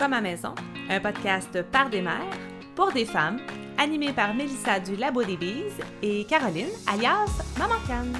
comme à maison, un podcast par des mères, pour des femmes, animé par Mélissa du Labo des Bises et Caroline, alias Maman Canne.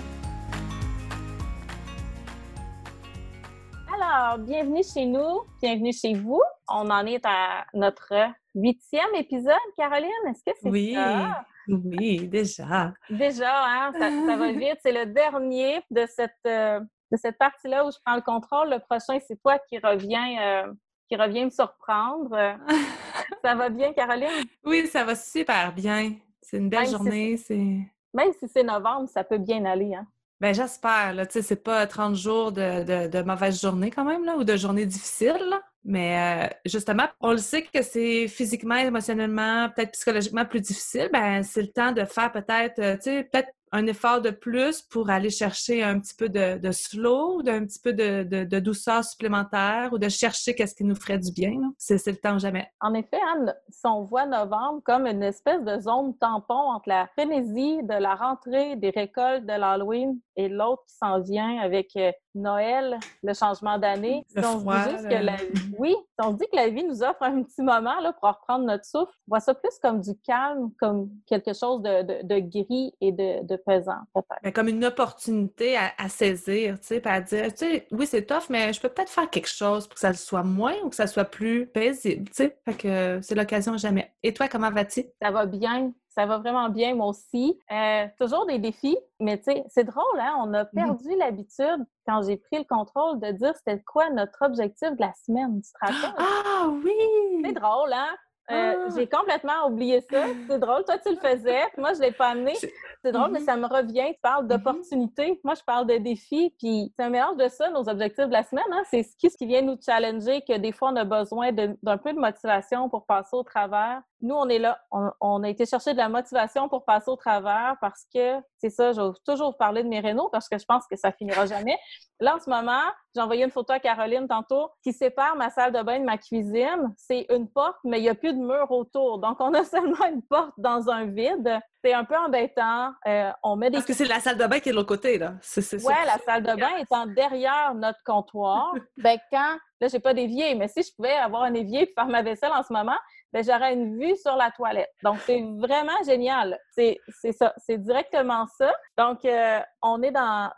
Alors, bienvenue chez nous, bienvenue chez vous. On en est à notre huitième épisode, Caroline. Est-ce que c'est oui. ça? Oui, déjà. Déjà, hein, ça, ça va vite. C'est le dernier de cette, euh, de cette partie-là où je prends le contrôle. Le prochain, c'est toi qui reviens, euh, qui revient me surprendre. ça va bien, Caroline? Oui, ça va super bien. C'est une belle Même si journée. C'est. Même si c'est novembre, ça peut bien aller. Hein? Ben, j'espère, là. Tu sais, c'est pas 30 jours de, de, de mauvaise journée quand même, là, ou de journée difficile, là. Mais euh, justement, on le sait que c'est physiquement, émotionnellement, peut-être psychologiquement plus difficile. Ben, c'est le temps de faire peut-être, euh, tu sais, peut-être un effort de plus pour aller chercher un petit peu de, de slow, d'un petit peu de, de, douceur supplémentaire ou de chercher qu'est-ce qui nous ferait du bien. C'est le temps jamais. En effet, Anne, on voit novembre comme une espèce de zone tampon entre la frénésie de la rentrée des récoltes de l'Halloween et l'autre qui s'en vient avec euh, Noël, le changement d'année, si on froid, dit juste que la oui, si on se dit que la vie nous offre un petit moment là, pour reprendre notre souffle, on voit ça plus comme du calme, comme quelque chose de, de, de gris et de, de pesant, peut-être. Comme une opportunité à, à saisir, tu sais, à dire, tu sais, oui, c'est tough, mais je peux peut-être faire quelque chose pour que ça le soit moins ou que ça soit plus paisible, tu sais. Fait que euh, c'est l'occasion jamais. Et toi, comment vas-tu? Ça va bien, ça va vraiment bien, moi aussi. Euh, toujours des défis, mais tu sais, c'est drôle, hein? On a perdu l'habitude, quand j'ai pris le contrôle, de dire c'était quoi notre objectif de la semaine. Tu te rappelles? Ah oui! C'est drôle, hein? Euh, Ah. J'ai complètement oublié ça. C'est drôle. Toi, tu le faisais. Moi, je ne l'ai pas amené. C'est- drôle, mais Mhm. ça me revient. Tu parles d'opportunités. Moi, je parle de défis. Puis c'est un mélange de ça, nos objectifs de la semaine. Hein? C'est ce qui, ce qui vient nous challenger, que des fois, on a besoin d'un peu de motivation pour passer au travers. Nous, on est là. On, on a été chercher de la motivation pour passer au travers parce que, c'est ça, vais toujours vous parler de mes rénaux parce que je pense que ça finira jamais. Là, en ce moment, j'ai envoyé une photo à Caroline tantôt qui sépare ma salle de bain de ma cuisine. C'est une porte, mais il n'y a plus de mur autour. Donc, on a seulement une porte dans un vide. C'est un peu embêtant. Euh, on met des Parce que c'est la salle de bain qui est de l'autre côté, là. Ouais, la salle de bain étant derrière notre comptoir, ben quand, là, j'ai pas d'évier, mais si je pouvais avoir un évier et faire ma vaisselle en ce moment, ben j'aurais une vue sur la toilette. Donc, c'est vraiment génial. C'est c'est ça, c'est directement ça. Donc, euh, on est dans,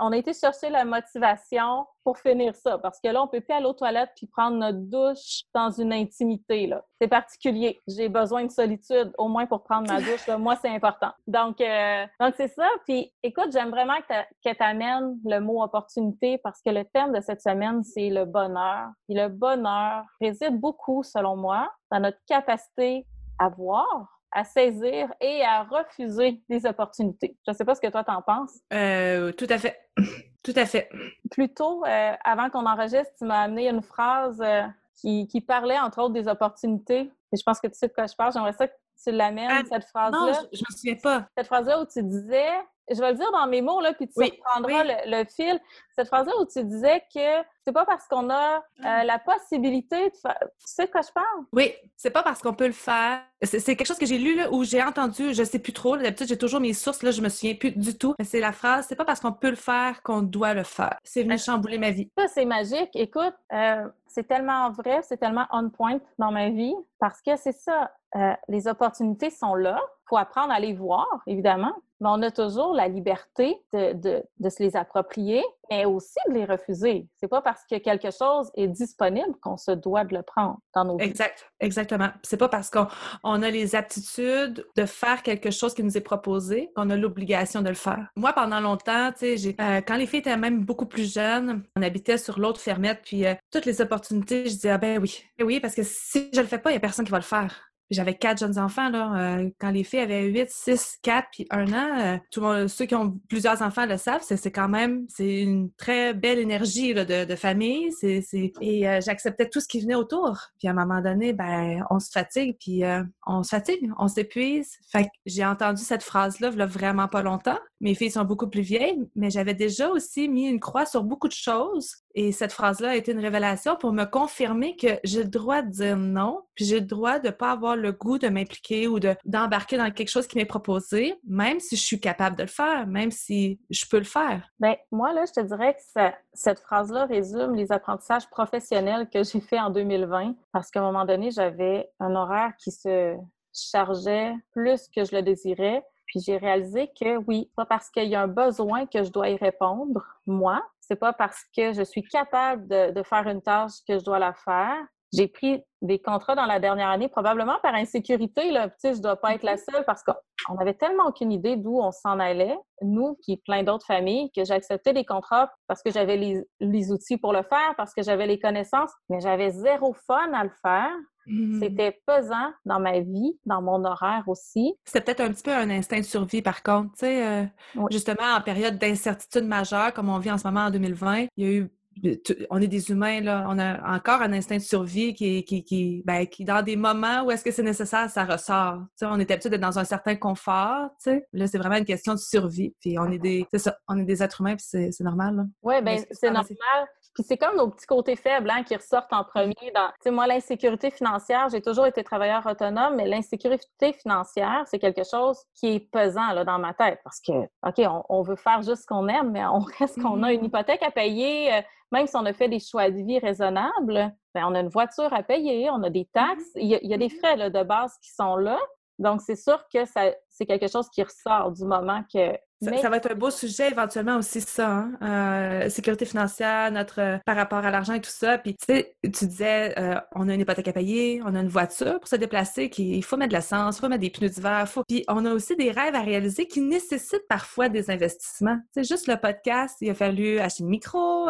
on a été chercher la motivation pour finir ça, parce que là, on peut plus aller aux toilettes puis prendre notre douche dans une intimité, là. C'est particulier. J'ai besoin de solitude, au moins pour prendre ma douche. là. Moi, c'est important. Donc, euh, donc c'est ça. Puis, écoute, j'aime vraiment que tu amènes le mot opportunité parce que le thème de cette semaine, c'est le bonheur. Et le bonheur réside beaucoup, selon moi, dans notre capacité à voir, à saisir et à refuser des opportunités. Je ne sais pas ce que toi t'en penses. Euh, tout à fait. Tout à fait. Plus tôt, euh, avant qu'on enregistre, tu m'as amené une phrase euh, qui, qui parlait, entre autres, des opportunités. Et je pense que tu sais de quoi je parle. J'aimerais ça que tu l'amènes, Ah, cette Non, phraslà. je, je me souviens pas. Cette phrase-là où tu disais, je vais le dire dans mes mots, là, puis tu Oui, reprendras oui. le, le fil. Cette phrase-là où tu disais que c'est pas parce qu'on a Ah. euh, la possibilité de faire. Tu sais de quoi je parle? Oui, c'est pas parce qu'on peut le faire. C'est quelque chose que j'ai lu là, ou j'ai entendu, je sais plus trop. D'habitude, j'ai toujours mes sources, là, je me souviens plus du tout. Mais c'est la phrase, c'est pas parce qu'on peut le faire qu'on doit le faire. C'est venu Ah. chambouler ma vie. Ça, c'est magique. Écoute, euh, c'est tellement vrai, c'est tellement on point dans ma vie parce que c'est ça. euh, les opportunités sont là. Faut apprendre à les voir, évidemment. Mais on a toujours la liberté de, de, se les approprier, mais aussi de les refuser. C'est pas parce que quelque chose est disponible qu'on se doit de le prendre dans nos. Exact, exactement. C'est pas parce qu'on on a les aptitudes de faire quelque chose qui nous est proposé qu'on a l'obligation de le faire. Moi, pendant longtemps, tu sais, euh, quand les filles étaient même beaucoup plus jeunes, on habitait sur l'autre fermette, puis euh, toutes les opportunités, je disais, ah ben oui, oui, parce que si je le fais pas, il y a personne qui va le faire. J'avais quatre jeunes enfants, là. euh, quand les filles avaient 8, 6, 4 puis 1 an, euh, tout le monde, ceux qui ont plusieurs enfants le savent, c'est quand même, c'est une très belle énergie là, de, de famille. Et euh, j'acceptais tout ce qui venait autour. Puis à un moment donné, ben, on se fatigue, puis euh, on se fatigue, on s'épuise. Fait que j'ai entendu cette phrase-là, il vraiment pas longtemps. Mes filles sont beaucoup plus vieilles, mais j'avais déjà aussi mis une croix sur beaucoup de choses. Et cette phrase-là a été une révélation pour me confirmer que j'ai le droit de dire non, puis j'ai le droit de pas avoir le goût de m'impliquer ou d'embarquer dans quelque chose qui m'est proposé, même si je suis capable de le faire, même si je peux le faire. Bien, moi, là, je te dirais que cette phrase-là résume les apprentissages professionnels que j'ai fait en 2020 parce qu'à un moment donné, j'avais un horaire qui se chargeait plus que je le désirais. Puis j'ai réalisé que oui, pas parce qu'il y a un besoin que je dois y répondre, moi. C'est pas parce que je suis capable de, de faire une tâche que je dois la faire. J'ai pris des contrats dans la dernière année, probablement par insécurité. Là. Tu sais, je dois pas être la mm-hmm. seule parce qu'on n'avait tellement aucune idée d'où on s'en allait, nous, puis plein d'autres familles, que j'acceptais des contrats parce que j'avais les, les, outils pour le faire, parce que j'avais les connaissances, mais j'avais zéro fun à le faire. Mm-hmm. C'était pesant dans ma vie, dans mon horaire aussi. C'était peut-être un petit peu un instinct de survie, par contre. Tu sais, euh, justement, en période d'incertitude majeure, comme on vit en ce moment en 2020, il y a eu on est des humains, là. On a encore un instinct de survie qui, qui, qui, ben, qui dans des moments où est-ce que c'est nécessaire, ça ressort. on est habitué d'être dans un certain confort, Là, c'est vraiment une question de survie. Puis on est des, on est des êtres humains, puis c'est, normal, Oui, ben c'est normal. Puis c'est comme nos petits côtés faibles hein, qui ressortent en premier. Dans, tu sais, moi, l'insécurité financière, j'ai toujours été travailleur autonome, mais l'insécurité financière, c'est quelque chose qui est pesant là, dans ma tête parce que, OK, on, veut faire juste ce qu'on aime, mais on reste qu'on a une mm-hmm. hypothèque à payer, euh, même si on a fait des choix de vie raisonnables, ben, on a une voiture à payer, on a des taxes, mm-hmm. il y a, des mm-hmm. frais là, de base qui sont là. Donc, c'est sûr que c'est quelque chose qui ressort du moment que ça, va être un beau sujet éventuellement aussi, ça, hein? euh, sécurité financière, notre euh, par rapport à l'argent et tout ça. Puis tu sais, tu disais, euh, on a une hypothèque à payer, on a une voiture pour se déplacer, il faut mettre de l'essence, il faut mettre des pneus d'hiver, faut... puis on a aussi des rêves à réaliser qui nécessitent parfois des investissements. C'est juste le podcast, il a fallu acheter le micro,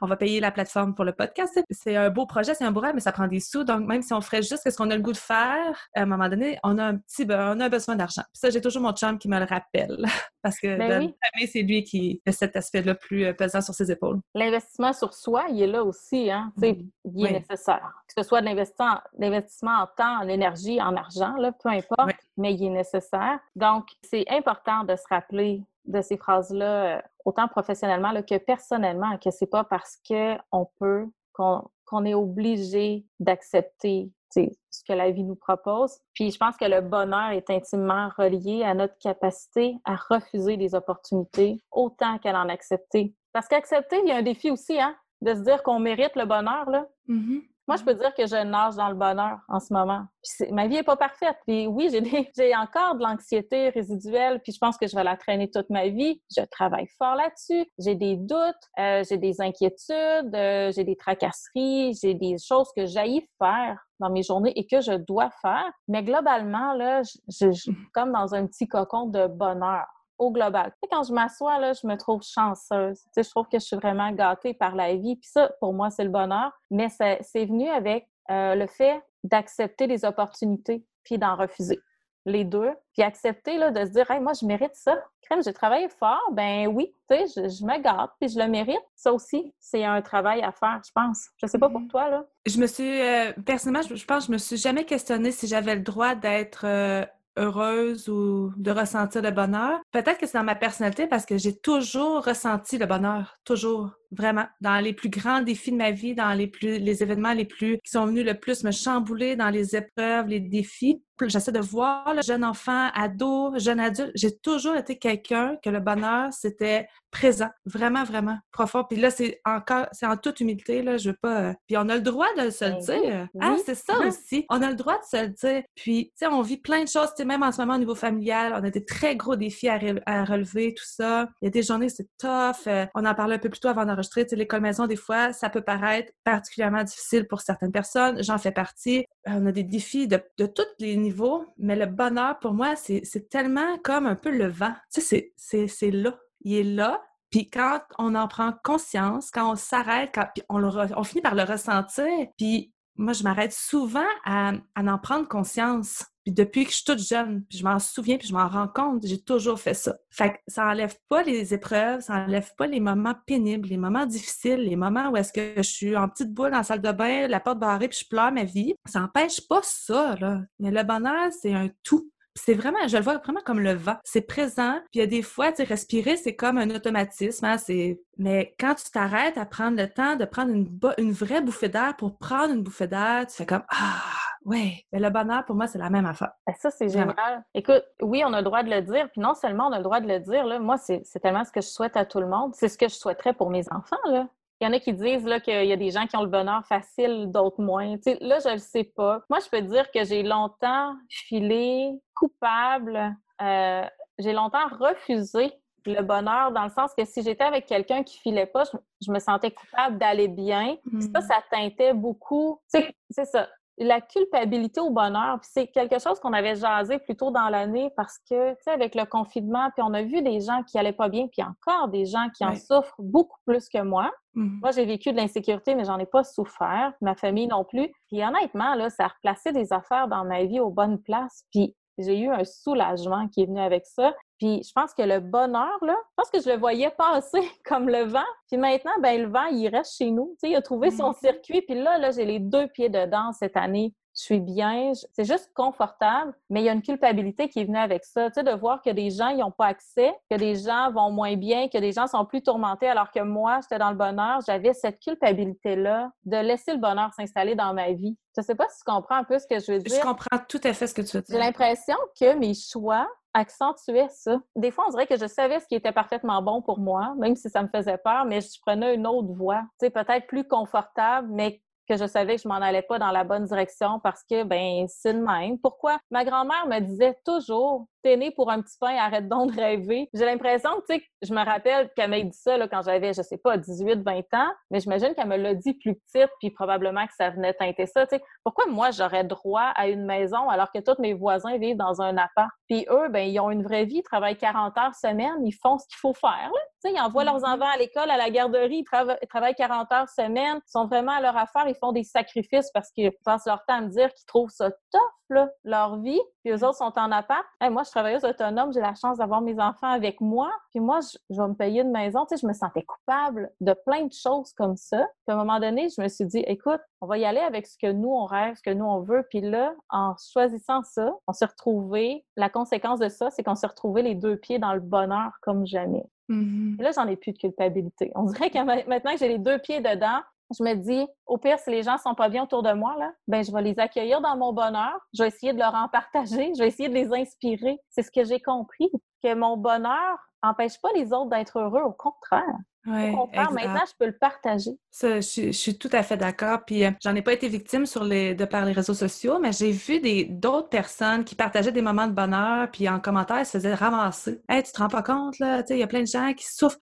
on va payer la plateforme pour le podcast. C'est un beau projet, c'est un beau rêve, mais ça prend des sous. Donc même si on ferait juste ce qu'on a le goût de faire, à un moment donné, on a un petit, on a besoin d'argent. Puis ça, j'ai toujours mon chum qui me le rappelle parce que ben c'est lui qui a cet aspect-là plus euh, pesant sur ses épaules. L'investissement sur soi, il est là aussi. Hein? Mm-hmm. Il est nécessaire. Que ce soit l'investissement en temps, en énergie, en argent, là, peu importe, mais il est nécessaire. Donc, c'est important de se rappeler de ces phrases-là, euh, autant professionnellement que personnellement, que c'est pas parce qu'on peut qu'on est obligé d'accepter ce que la vie nous propose. Puis je pense que le bonheur est intimement relié à notre capacité à refuser des opportunités autant qu'à en accepter. Parce qu'accepter, il y a un défi aussi, hein, de se dire qu'on mérite le bonheur. Là. Mm-hmm. Moi, je peux dire que je nage dans le bonheur en ce moment. ma vie n'est pas parfaite. Puis oui, j'ai, encore de l'anxiété résiduelle, puis je pense que je vais la traîner toute ma vie. Je travaille fort là-dessus. J'ai des doutes, euh, j'ai des inquiétudes, euh, j'ai des tracasseries, j'ai des choses que j'aille faire dans mes journées et que je dois faire. Mais globalement, là, je, je suis comme dans un petit cocon de bonheur au global. quand je m'assois, là, je me trouve chanceuse. je trouve que je suis vraiment gâtée par la vie. Puis ça, pour moi, c'est le bonheur. Mais c'est venu avec euh, le fait d'accepter les opportunités puis d'en refuser. Les deux. Puis accepter là, de se dire, hey, moi, je mérite ça. Crème, j'ai travaillé fort. Ben oui, tu sais, je, me gâte puis je le mérite. Ça aussi, c'est un travail à faire, je pense. Je sais pas pour mm-hmm. toi, là. Je me suis, euh, personnellement, je, pense que je me suis jamais questionnée si j'avais le droit d'être euh, heureuse ou de ressentir le bonheur. Peut-être que c'est dans ma personnalité parce que j'ai toujours ressenti le bonheur, toujours, vraiment. Dans les plus grands défis de ma vie, dans les plus les événements les plus qui sont venus le plus me chambouler dans les épreuves, les défis, j'essaie de voir le jeune enfant, ado, jeune adulte. J'ai toujours été quelqu'un que le bonheur, c'était présent, vraiment, vraiment profond. Puis là, c'est encore, c'est en toute humilité, là, je veux pas... Euh, puis on a le droit de se le ben dire. Ah, c'est ça aussi. On a le droit de se le dire. Puis, tu sais, on vit plein de choses, tu sais, même en ce moment au niveau familial, on a des très gros défis à, relever, tout ça. Il y a des journées, c'est tough. Euh, on en parlait un peu plus tôt avant d'enregistrer, tu sais, l'école maison, des fois, ça peut paraître particulièrement difficile pour certaines personnes. J'en fais partie. On a des défis de, de tous les niveaux, mais le bonheur, pour moi, c'est tellement comme un peu le vent. Tu sais, c'est là il est là. Puis quand on en prend conscience, quand on s'arrête, quand on, on finit par le ressentir, puis moi, je m'arrête souvent à, en prendre conscience. Puis depuis que je suis toute jeune, puis je m'en souviens, puis je m'en rends compte, j'ai toujours fait ça. Fait que ça enlève pas les épreuves, ça enlève pas les moments pénibles, les moments difficiles, les moments où est-ce que je suis en petite boule dans la salle de bain, la porte barrée, puis je pleure ma vie. Ça n'empêche pas ça, là. Mais le bonheur, c'est un tout c'est vraiment, je le vois vraiment comme le vent. C'est présent. Puis il y a des fois, tu sais, respirer, c'est comme un automatisme. Hein, c'est... Mais quand tu t'arrêtes à prendre le temps de prendre une, une vraie bouffée d'air pour prendre une bouffée d'air, tu fais comme Ah, ouais. Mais le bonheur, pour moi, c'est la même affaire. Ben, ça, c'est génial. Écoute, oui, on a le droit de le dire. Puis non seulement on a le droit de le dire, là, moi, c'est, c'est tellement ce que je souhaite à tout le monde. C'est ce que je souhaiterais pour mes enfants. Là. Il y en a qui disent là, qu'il y a des gens qui ont le bonheur facile, d'autres moins. là, je ne le sais pas. Moi, je peux dire que j'ai longtemps filé coupable. Euh, j'ai longtemps refusé le bonheur dans le sens que si j'étais avec quelqu'un qui filait pas, je, me sentais coupable d'aller bien. Ça, hmm. ça teintait beaucoup. C'est ça la culpabilité au bonheur. Puis c'est quelque chose qu'on avait jasé plus tôt dans l'année parce que, tu sais, avec le confinement, puis on a vu des gens qui allaient pas bien, puis encore des gens qui en souffrent beaucoup plus que moi. Mm-hmm. Moi, j'ai vécu de l'insécurité, mais j'en ai pas souffert. Ma famille non plus. Puis honnêtement, là, ça a replacé des affaires dans ma vie aux bonnes places. Puis j'ai eu un soulagement qui est venu avec ça. Puis je pense que le bonheur, là, je pense que je le voyais passer comme le vent. Puis maintenant, ben le vent, il reste chez nous. Tu sais, il a trouvé son mm-hmm. circuit. Puis là, là, j'ai les deux pieds dedans cette année je suis bien, c'est juste confortable, mais il y a une culpabilité qui est venue avec ça, tu sais, de voir que des gens n'y ont pas accès, que des gens vont moins bien, que des gens sont plus tourmentés alors que moi, j'étais dans le bonheur, j'avais cette culpabilité-là de laisser le bonheur s'installer dans ma vie. Je sais pas si tu comprends un peu ce que je veux dire. Je comprends tout à fait ce que tu veux dire. J'ai l'impression que mes choix accentuaient ça. Des fois, on dirait que je savais ce qui était parfaitement bon pour moi, même si ça me faisait peur, mais je prenais une autre voie, tu sais, peut-être plus confortable, mais que je savais que je m'en allais pas dans la bonne direction parce que, ben, c'est le même. Pourquoi? Ma grand-mère me disait toujours, t'es né pour un petit pain, arrête donc de rêver. J'ai l'impression, tu sais, je me rappelle qu'elle m'a dit ça là, quand j'avais, je sais pas, 18, 20 ans, mais j'imagine qu'elle me l'a dit plus petite, puis probablement que ça venait teinter ça, tu sais. Pourquoi moi, j'aurais droit à une maison alors que tous mes voisins vivent dans un appart? Puis eux, ben, ils ont une vraie vie, ils travaillent 40 heures semaine, ils font ce qu'il faut faire, là. Tu sais, ils envoient leurs mm-hmm. enfants à l'école, à la garderie, ils, travaillent 40 heures semaine, ils sont vraiment à leur affaire, ils font des sacrifices parce qu'ils passent leur temps à me dire qu'ils trouvent ça tough, là, leur vie, puis eux autres sont en appart. moi, je travailleuse autonome, j'ai la chance d'avoir mes enfants avec moi, puis moi, je, vais me payer une maison. Tu sais, je me sentais coupable de plein de choses comme ça. Puis à un moment donné, je me suis dit, écoute, on va y aller avec ce que nous, on rêve, ce que nous, on veut. Puis là, en choisissant ça, on s'est retrouvés. La conséquence de ça, c'est qu'on s'est retrouvés les deux pieds dans le bonheur comme jamais. Mm-hmm. Et là, j'en ai plus de culpabilité. On dirait que maintenant que j'ai les deux pieds dedans, je me dis, au pire, si les gens sont pas bien autour de moi, là, ben, je vais les accueillir dans mon bonheur. Je vais essayer de leur en partager. Je vais essayer de les inspirer. C'est ce que j'ai compris, que mon bonheur empêche pas les autres d'être heureux. Au contraire. Ouais, Au contraire, maintenant, je peux le partager. Ça, je, suis tout à fait d'accord. Puis, euh, j'en ai pas été victime sur les, de par les réseaux sociaux, mais j'ai vu des, d'autres personnes qui partageaient des moments de bonheur, puis en commentaire, elles se faisaient ramasser. Hey, tu te rends pas compte, là? Tu sais, il y a plein de gens qui souffrent.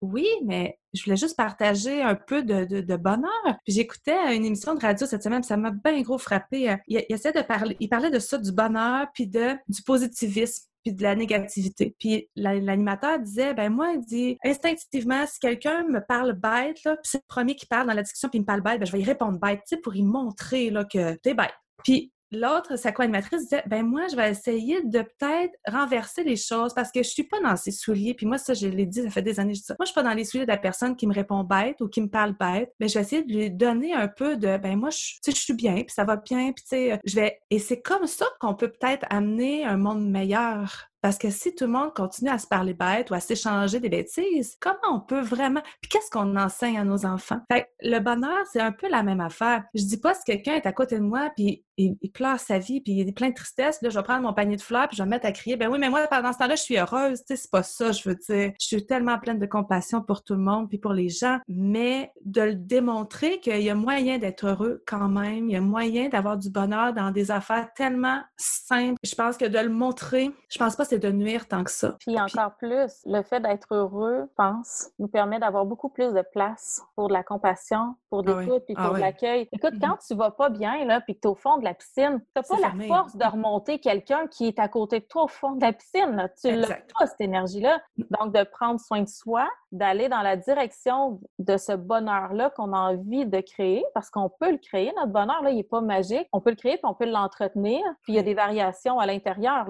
Oui, mais je voulais juste partager un peu de, de, bonheur. Puis j'écoutais une émission de radio cette semaine, ça m'a bien gros frappé. Il, il, de parler, il parlait de ça, du bonheur, puis de, du positivisme puis de la négativité. Puis l'animateur disait, ben moi, il dit, instinctivement, si quelqu'un me parle bête, là, puis c'est le premier qui parle dans la discussion, puis il me parle bête, ben je vais y répondre bête, tu sais, pour y montrer là, que t'es bête. Puis l'autre, sa co-animatrice disait ben moi, je vais essayer de peut-être renverser les choses parce que je suis pas dans ses souliers. Puis moi, ça, je l'ai dit, ça fait des années que je dis ça. Moi, je suis pas dans les souliers de la personne qui me répond bête ou qui me parle bête. Mais je vais essayer de lui donner un peu de ben moi, je, je suis bien, puis ça va bien, puis tu sais, je vais. Et c'est comme ça qu'on peut peut-être amener un monde meilleur. Parce que si tout le monde continue à se parler bête ou à s'échanger des bêtises, comment on peut vraiment... Puis qu'est-ce qu'on enseigne à nos enfants? Fait le bonheur, c'est un peu la même affaire. Je dis pas si quelqu'un est à côté de moi puis il, pleure sa vie puis il est plein de tristesse, là, je vais prendre mon panier de fleurs puis je vais me mettre à crier. Ben oui, mais moi, pendant ce temps-là, je suis heureuse. Tu sais, c'est pas ça, je veux dire. Je suis tellement pleine de compassion pour tout le monde puis pour les gens, mais de le démontrer qu'il y a moyen d'être heureux quand même, il y a moyen d'avoir du bonheur dans des affaires tellement simples. Je pense que de le montrer, je pense pas de nuire tant que ça. Puis encore plus, le fait d'être heureux, pense, nous permet d'avoir beaucoup plus de place pour de la compassion, pour ah l'écoute, puis ah pour l'accueil. Écoute, mm-hmm. quand tu vas pas bien, là, puis que tu es au fond de la piscine, tu n'as pas la force de remonter quelqu'un qui est à côté de toi au fond de la piscine. Tu n'as pas, cette énergie-là. Donc, de prendre soin de soi, d'aller dans la direction de ce bonheur-là qu'on a envie de créer, parce qu'on peut le créer, notre bonheur, là, il n'est pas magique. On peut le créer, puis on peut l'entretenir, puis il y a des variations à l'intérieur.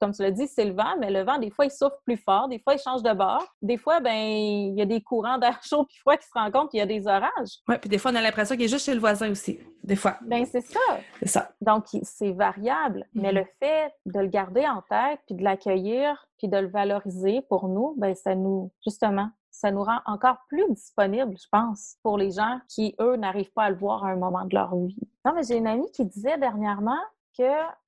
Comme tu l'as dit, c'est le vent, mais le vent, des fois, il souffle plus fort, des fois, il change de bord. Des fois, ben il y a des courants d'air chaud puis froid qui se rencontrent, puis il y a des orages. Oui, puis des fois, on a l'impression qu'il est juste chez le voisin aussi. des fois. Ben c'est ça. C'est ça. Donc, c'est variable, mais Mhm. le fait de le garder en tête, puis de l'accueillir, puis de le valoriser pour nous, ben ça nous, justement, ça nous rend encore plus disponibles, je pense, pour les gens qui, eux, n'arrivent pas à le voir à un moment de leur vie. Non, mais j'ai une amie qui disait dernièrement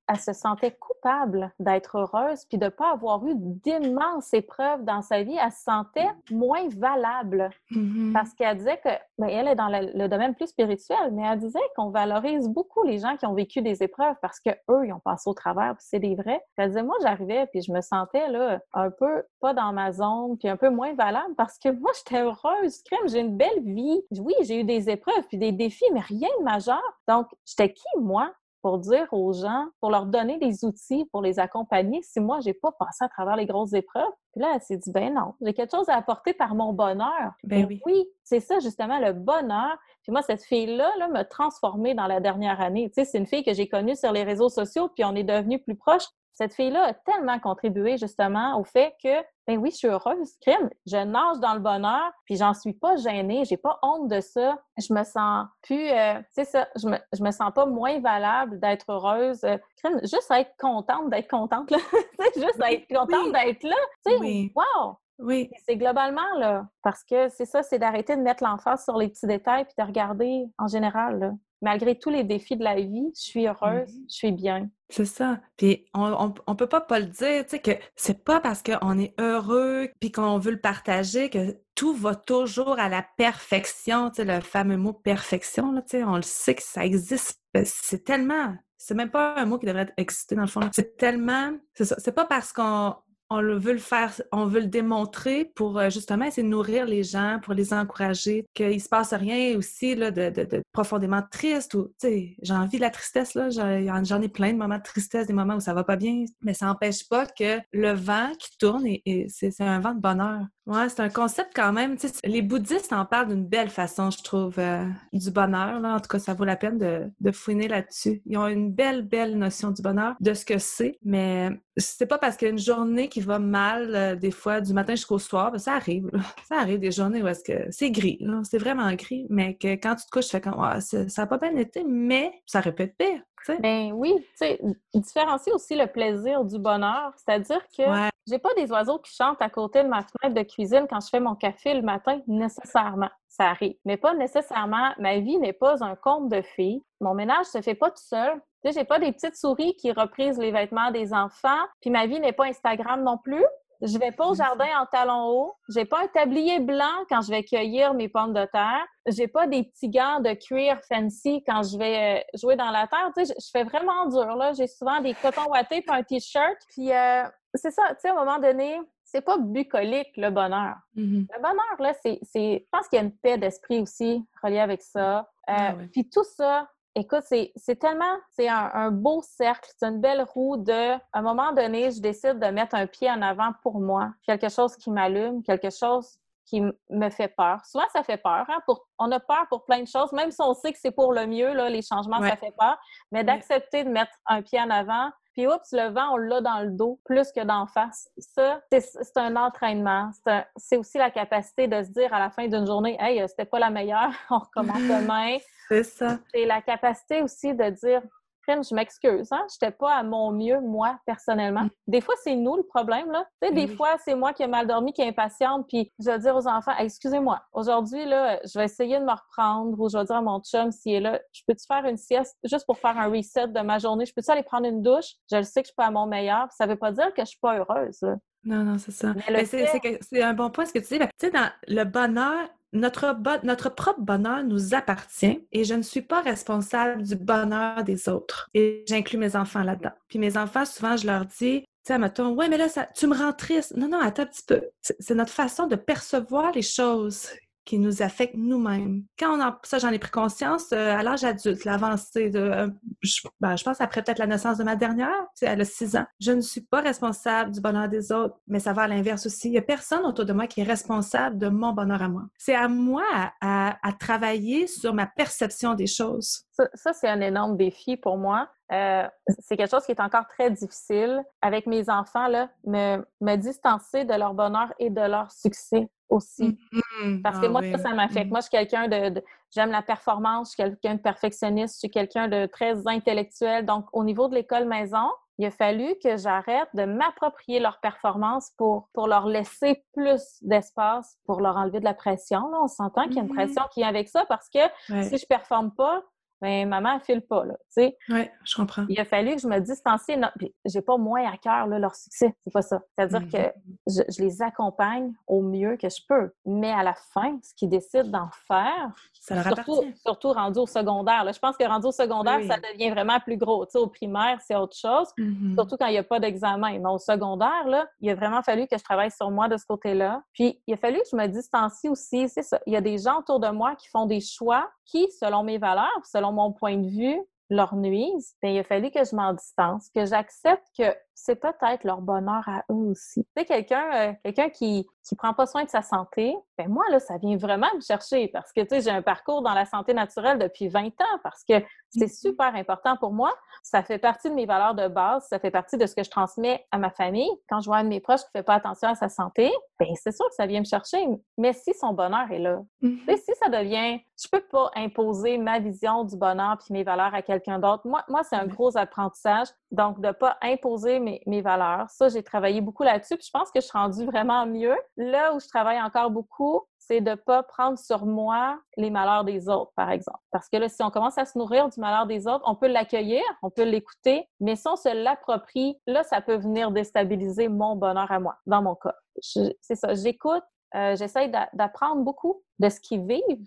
qu'elle se sentait coupable d'être heureuse puis de ne pas avoir eu d'immenses épreuves dans sa vie. Elle se sentait moins valable Mhm. parce qu'elle disait que, ben, elle est dans le, le domaine plus spirituel, mais elle disait qu'on valorise beaucoup les gens qui ont vécu des épreuves parce que eux, ils ont passé au travers, puis c'est des vrais. Elle disait, moi, j'arrivais, puis je me sentais là un peu pas dans ma zone, puis un peu moins valable parce que moi, j'étais heureuse, crème, j'ai une belle vie. Oui, j'ai eu des épreuves puis des défis, mais rien de majeur. Donc, j'étais qui, moi, pour dire aux gens, pour leur donner des outils pour les accompagner si moi, j'ai pas passé à travers les grosses épreuves. Puis là, elle s'est dit, ben non, j'ai quelque chose à apporter par mon bonheur. Ben oui. c'est ça, justement, le bonheur. Puis moi, cette fille-là là, m'a transformée dans la dernière année. Tu sais, c'est une fille que j'ai connue sur les réseaux sociaux, puis on est devenus plus proches. Cette fille-là a tellement contribué, justement, au fait que, ben oui, je suis heureuse, crime. Je nage dans le bonheur, puis j'en suis pas gênée, j'ai pas honte de ça. Je me sens plus, euh, tu sais ça, je me, je me sens pas moins valable d'être heureuse. Crime, juste être contente d'être contente, là. Tu sais, juste être contente Oui. d'être là. Tu sais, Oui. wow! Oui. C'est globalement, là, parce que c'est ça, c'est d'arrêter de mettre l'emphase sur les petits détails puis de regarder en général, là. Malgré tous les défis de la vie, je suis heureuse, Mhm. je suis bien. C'est ça. Puis on, on peut pas pas le dire, tu sais, que c'est pas parce qu'on est heureux puis qu'on veut le partager que tout va toujours à la perfection, tu sais, le fameux mot perfection, là, tu sais, on le sait que ça existe. C'est tellement, c'est même pas un mot qui devrait exister dans le fond. C'est tellement, c'est ça. C'est pas parce qu'on on veut le faire, on veut le démontrer pour euh, justement essayer de nourrir les gens, pour les encourager, qu'il se passe rien aussi là, de, profondément triste tu sais, j'ai envie de la tristesse, là, j'en ai plein de moments de tristesse, des moments où ça va pas bien, mais ça n'empêche pas que le vent qui tourne, et, et c'est un vent de bonheur. Ouais, c'est un concept quand même, les bouddhistes en parlent d'une belle façon, je trouve, euh, du bonheur, là, en tout cas, ça vaut la peine de, de fouiner là-dessus. Ils ont une belle, belle notion du bonheur, de ce que c'est, mais c'est pas parce qu'il y a une journée qui va mal, euh, des fois, du matin jusqu'au soir, ben, ça arrive, ça arrive des journées où est-ce que c'est gris, c'est vraiment gris, mais que quand tu te couches, tu fais comme, Ah, ça ça a pas bien été, mais ça être pire, Ben oui, tu sais, différencier aussi le plaisir du bonheur, c'est-à-dire que Ouais. j'ai pas des oiseaux qui chantent à côté de ma fenêtre de cuisine quand je fais mon café le matin, nécessairement. Ça arrive. Mais pas nécessairement. Ma vie n'est pas un conte de fées. Mon ménage se fait pas tout seul. Tu sais, j'ai pas des petites souris qui reprisent les vêtements des enfants. Puis ma vie n'est pas Instagram non plus. Je vais pas au jardin en talons hauts. J'ai pas un tablier blanc quand je vais cueillir mes pommes de terre. J'ai pas des petits gants de cuir fancy quand je vais euh, jouer dans la terre. Tu sais, je, fais vraiment dur, là. J'ai souvent des cotons wattés puis un t-shirt. Puis euh, c'est ça, tu sais, à un moment donné, c'est pas bucolique, le bonheur. Mhm. Le bonheur, là, c'est, c'est- je pense qu'il y a une paix d'esprit aussi reliée avec ça. Euh, Ah ouais. Puis tout ça, écoute, c'est, tellement, c'est un, un beau cercle, c'est une belle roue de, à un moment donné, je décide de mettre un pied en avant pour moi, quelque chose qui m'allume, quelque chose qui me fait peur. Souvent, ça fait peur. Hein? Pour, on a peur pour plein de choses, même si on sait que c'est pour le mieux, là, les changements, Ouais. ça fait peur. Mais d'accepter de mettre un pied en avant, puis oups, le vent, on l'a dans le dos plus que d'en face. Ça, c'est un entraînement. C'est aussi la capacité de se dire à la fin d'une journée, hey, c'était pas la meilleure, on recommence demain. C'est ça. C'est la capacité aussi de dire, Je m'excuse, hein, j'étais pas à mon mieux, moi, personnellement. Mm. Des fois, c'est nous le problème, là. Tu sais, Ben des fois, c'est moi qui ai mal dormi, qui est impatiente, puis je vais dire aux enfants, excusez-moi, aujourd'hui, là, je vais essayer de me reprendre, ou je vais dire à mon chum, s'il est là, je peux-tu faire une sieste juste pour faire un reset de ma journée? Je peux-tu aller prendre une douche? Je le sais que je suis pas à mon meilleur, puis ça veut pas dire que je suis pas heureuse, là. Non, non, c'est ça. Mais c'est un bon point ce que tu dis. Ben, Tu sais, dans le bonheur, notre, propre bonheur nous appartient et je ne suis pas responsable du bonheur des autres. Et j'inclus mes enfants là-dedans. Puis mes enfants, souvent, je leur dis, tu sais, mettons, ouais, mais là, ça, tu me rends triste. Non, non, attends un petit peu. C'est notre façon de percevoir les choses qui nous affectent nous-mêmes. Quand on en, ça, j'en ai pris conscience euh, à l'âge adulte, l'avancée de, euh, je, ben, je pense après peut-être la naissance de ma dernière, elle a six ans. Je ne suis pas responsable du bonheur des autres, mais ça va à l'inverse aussi. Il n'y a personne autour de moi qui est responsable de mon bonheur à moi. C'est à moi à travailler sur ma perception des choses. Ça, c'est un énorme défi pour moi. Euh, c'est quelque chose qui est encore très difficile avec mes enfants, là, me, me distancer de leur bonheur et de leur succès aussi. Mm-hmm. Parce que ah moi, ça, ça m'affecte. Mm-hmm. Moi, je suis quelqu'un de, j'aime la performance, je suis quelqu'un de perfectionniste, je suis quelqu'un de très intellectuel. Donc, au niveau de l'école maison, il a fallu que j'arrête de m'approprier leur performance pour, pour leur laisser plus d'espace, pour leur enlever de la pression. Là. On s'entend qu'il y a une mm-hmm. pression qui vient avec ça parce que si je performe pas, ben, maman, elle file pas, là, tu sais. Oui, je comprends. Il a fallu que je me distancie. Non, j'ai pas moins à cœur, là, leur succès. C'est pas ça. C'est-à-dire que mm-hmm. je, les accompagne au mieux que je peux. Mais à la fin, ce qu'ils décident d'en faire, ça surtout, surtout, rendu au secondaire. Là. Je pense que rendu au secondaire, ça devient vraiment plus gros. Tu sais, au primaire, c'est autre chose. Mm-hmm. Surtout quand il n'y a pas d'examen. Mais au secondaire, là, il a vraiment fallu que je travaille sur moi de ce côté-là. Puis, il a fallu que je me distancie aussi. C'est ça. Il y a des gens autour de moi qui font des choix qui, selon mes valeurs, selon mon point de vue, leur nuisent, bien, il a fallu que je m'en distance, que j'accepte que c'est peut-être leur bonheur à eux aussi. Tu sais, quelqu'un euh, quelqu'un qui qui prend pas soin de sa santé, ben moi, là, ça vient vraiment me chercher parce que, tu sais, j'ai un parcours dans la santé naturelle depuis 20 ans parce que c'est mm-hmm. super important pour moi. Ça fait partie de mes valeurs de base, ça fait partie de ce que je transmets à ma famille. Quand je vois un de mes proches qui fait pas attention à sa santé, ben c'est sûr que ça vient me chercher. Mais si son bonheur est là, mm-hmm. si ça devient, je peux pas imposer ma vision du bonheur puis mes valeurs à quelqu'un d'autre. Moi, moi c'est un gros apprentissage. Donc, de pas imposer mes, mes valeurs. Ça, j'ai travaillé beaucoup là-dessus. Puis je pense que je suis rendue vraiment mieux. Là où je travaille encore beaucoup, c'est de ne pas prendre sur moi les malheurs des autres, par exemple. Parce que là, si on commence à se nourrir du malheur des autres, on peut l'accueillir, on peut l'écouter, mais si on se l'approprie, là, ça peut venir déstabiliser mon bonheur à moi, dans mon cas. C'est ça, j'écoute, euh, j'essaye d'apprendre beaucoup de ce qu'ils vivent.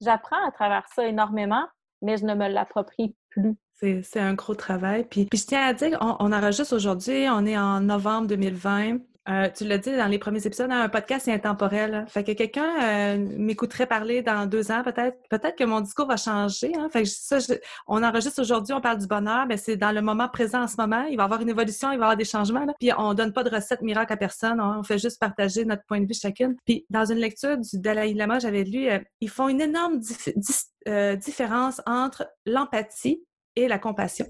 J'apprends à travers ça énormément, mais je ne me l'approprie plus. C'est un gros travail. Puis, puis je tiens à dire, on, enregistre aujourd'hui, on est en novembre 2020. Euh, tu l'as dit dans les premiers épisodes, hein, un podcast c'est intemporel. Fait que quelqu'un euh, m'écouterait parler dans deux ans, peut-être, peut-être que mon discours va changer. Hein. Fait que ça, on enregistre aujourd'hui, on parle du bonheur, mais c'est dans le moment présent en ce moment. Il va y avoir une évolution, il va y avoir des changements. Puis on donne pas de recette miracle à personne, on fait juste partager notre point de vue chacune. Puis dans une lecture du Dalai Lama, j'avais lu, euh, ils font une énorme différence entre l'empathie et la compassion.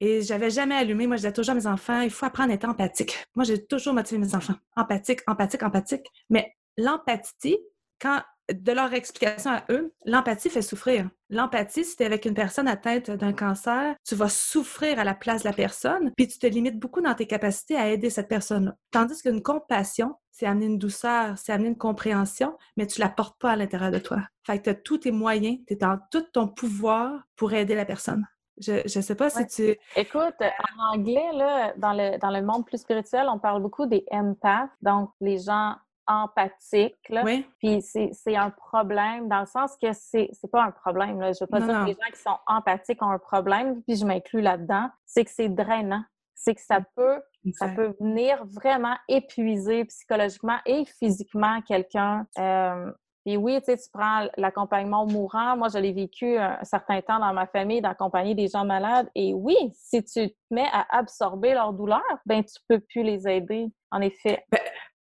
Et j'avais jamais allumé. Moi, je disais toujours à mes enfants, il faut apprendre à être empathique. Moi, j'ai toujours motivé mes enfants. Empathique, empathique, empathique. Mais l'empathie, quand de leur explication à eux, l'empathie fait souffrir. L'empathie, si tu es avec une personne atteinte d'un cancer, tu vas souffrir à la place de la personne, puis tu te limites beaucoup dans tes capacités à aider cette personne-là. Tandis qu'une compassion, c'est amener une douceur, c'est amener une compréhension, mais tu la portes pas à l'intérieur de toi. Fait que tu as tous tes moyens, tu es dans tout ton pouvoir pour aider la personne. Je ne sais pas si tu. Écoute, en anglais, là, dans, le, dans le monde plus spirituel, on parle beaucoup des empaths, donc les gens empathiques. Là. Oui. Puis c'est un problème dans le sens que c'est pas un problème. Là. Je veux pas dire que les gens qui sont empathiques ont un problème, puis je m'inclus là-dedans. C'est que c'est drainant. C'est que ça peut, ça peut venir vraiment épuiser psychologiquement et physiquement quelqu'un. Euh, puis oui, tu sais, tu prends l'accompagnement mourant. Moi, je l'ai vécu un certain temps dans ma famille d'accompagner des gens malades. Et oui, si tu te mets à absorber leur douleur, ben tu peux plus les aider, en effet.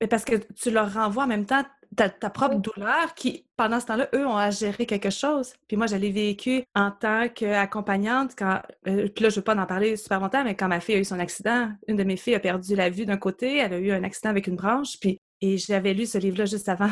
Ben, parce que tu leur renvoies en même temps ta, propre douleur qui, pendant ce temps-là, eux ont à gérer quelque chose. Puis moi, je l'ai vécu en tant qu'accompagnante quand, euh, puis là, je ne veux pas en parler super longtemps, mais quand ma fille a eu son accident, une de mes filles a perdu la vue d'un côté, elle a eu un accident avec une branche, puis et j'avais lu ce livre-là juste avant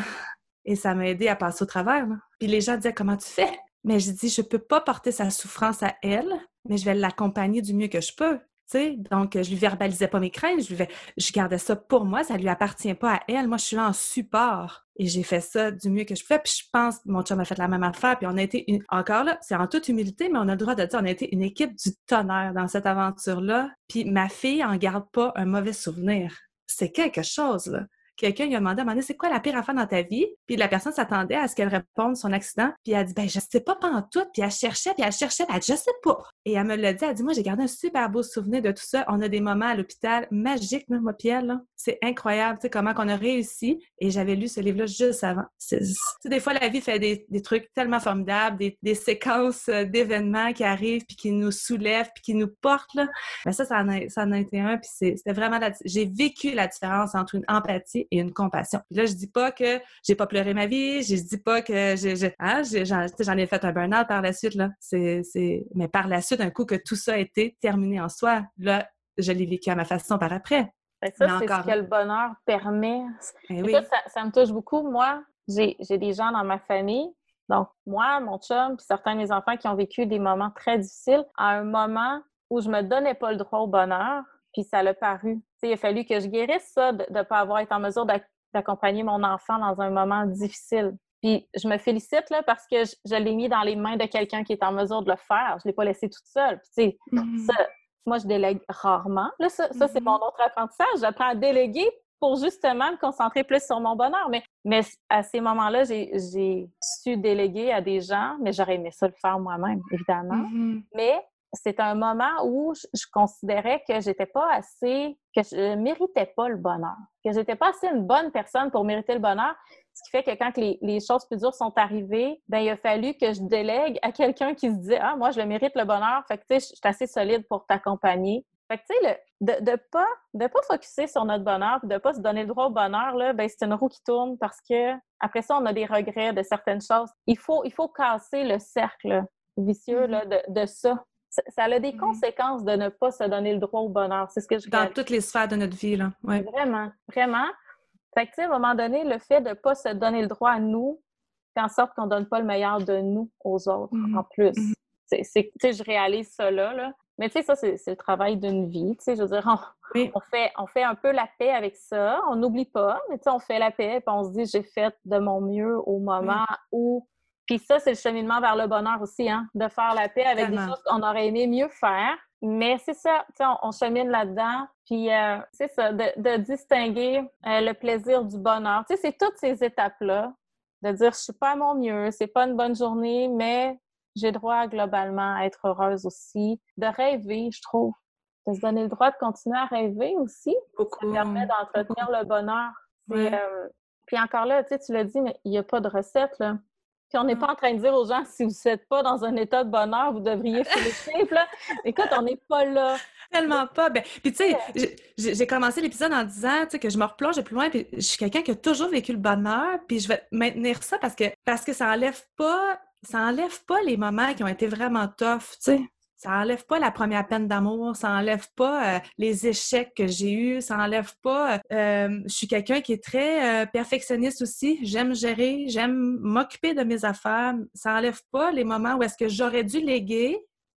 et ça m'a aidé à passer au travers. Puis les gens disaient Comment tu fais? Mais je dis Je peux pas porter sa souffrance à elle, mais je vais l'accompagner du mieux que je peux. sais. Donc, je lui verbalisais pas mes craintes, je, lui je gardais ça pour moi, ça lui appartient pas à elle. Moi, je suis là en support. Et j'ai fait ça du mieux que je pouvais. Puis je pense, mon chum a fait la même affaire. Puis on a été, une... encore là, c'est en toute humilité, mais on a le droit de dire, on a été une équipe du tonnerre dans cette aventure-là. Puis ma fille en garde pas un mauvais souvenir. C'est quelque chose, là quelqu'un lui a demandé à un moment c'est quoi la pire affaire dans ta vie? Puis la personne s'attendait à ce qu'elle réponde son accident. Puis elle a dit, ben, je sais pas tout. Puis elle cherchait, puis elle cherchait, puis elle dit, je sais pas. Et elle me l'a dit, elle dit, moi, j'ai gardé un super beau souvenir de tout ça. On a des moments à l'hôpital magiques, moi, Pierre. C'est incroyable, tu sais, comment qu'on a réussi. Et j'avais lu ce livre-là juste avant. Tu sais, des fois, la vie fait des, trucs tellement formidables, des, séquences euh, d'événements qui arrivent, puis qui nous soulèvent, puis qui nous portent, là. Mais ça, ça en a, ça en a été un. Puis c'était vraiment, j'ai vécu la différence entre une empathie empathie et une compassion. là, je dis pas que j'ai pas pleuré ma vie, je dis pas que j'ai, hein, j'en ai fait un burn-out par la suite, là. C'est, Mais par la suite, un coup que tout ça a été terminé en soi, là, je l'ai vécu à ma façon par après. Ça, c'est ce que le bonheur permet. Eh ça, me touche beaucoup. Moi, j'ai des gens dans ma famille, donc moi, mon chum, puis certains de mes enfants qui ont vécu des moments très difficiles, à un moment où je me donnais pas le droit au bonheur, puis ça l'a paru. Il a fallu que je guérisse ça, de ne pas avoir été en mesure d'accompagner mon enfant dans un moment difficile. Puis je me félicite là, parce que je, l'ai mis dans les mains de quelqu'un qui est en mesure de le faire. Je ne l'ai pas laissé toute seule. Puis, mm-hmm. ça, moi, je délègue rarement. Là, ça, c'est mm-hmm. mon autre apprentissage. J'apprends à déléguer pour justement me concentrer plus sur mon bonheur. Mais, mais à ces moments-là, j'ai su déléguer à des gens, mais j'aurais aimé ça le faire moi-même, évidemment. Mm-hmm. Mais c'est un moment où je, considérais que j'étais pas assez, que je méritais pas le bonheur, que j'étais pas assez une bonne personne pour mériter le bonheur. Ce qui fait que quand les, choses plus dures sont arrivées, ben il a fallu que je délègue à quelqu'un qui se dit ah moi je le mérite le bonheur, fait que tu sais je suis assez solide pour t'accompagner. Fait que tu sais de de pas de pas focuser sur notre bonheur, de pas se donner le droit au bonheur là, ben c'est une roue qui tourne parce que après ça on a des regrets de certaines choses. Il faut il faut casser le cercle vicieux là, mm-hmm. de, de ça ça, a des mmh conséquences de ne pas se donner le droit au bonheur. C'est ce que je Dans toutes les sphères de notre vie, là. Vraiment, vraiment. Fait que, à un moment donné, le fait de ne pas se donner le droit à nous fait en sorte qu'on ne donne pas le meilleur de nous aux autres, mmh en plus. Mmh c'est, je réalise ça là, Mais tu sais, ça, c'est, le travail d'une vie. Tu sais, je veux dire, on, fait, on fait un peu la paix avec ça. On n'oublie pas, mais tu sais, on fait la paix et on se dit, j'ai fait de mon mieux au moment où puis ça, c'est le cheminement vers le bonheur aussi, hein, de faire la paix avec des choses qu'on aurait aimé mieux faire. Mais c'est ça, on, on chemine là-dedans. Puis euh, c'est ça, de, distinguer euh, le plaisir du bonheur. Tu sais, c'est toutes ces étapes-là. De dire, je suis pas à mon mieux, c'est pas une bonne journée, mais j'ai droit globalement à être heureuse aussi. De rêver, je trouve. De se donner le droit de continuer à rêver aussi. Ça permet d'entretenir le bonheur. Euh, puis encore là, tu sais, tu l'as dit, mais il n'y a pas de recette, là. Puis on n'est pas en train de dire aux gens, si vous n'êtes pas dans un état de bonheur, vous devriez faire là. Écoute, on n'est pas là. Tellement pas. Ben, puis tu sais, j'ai commencé l'épisode en disant que je me replonge plus loin, puis je suis quelqu'un qui a toujours vécu le bonheur, puis je vais maintenir ça parce que parce que ça enlève pas ça enlève pas les moments qui ont été vraiment tough, tu sais. Ça enlève pas la première peine d'amour, ça enlève pas euh, les échecs que j'ai eus, ça enlève pas. Euh, je suis quelqu'un qui est très euh, perfectionniste aussi. J'aime gérer, j'aime m'occuper de mes affaires. Ça enlève pas les moments où est-ce que j'aurais dû léguer,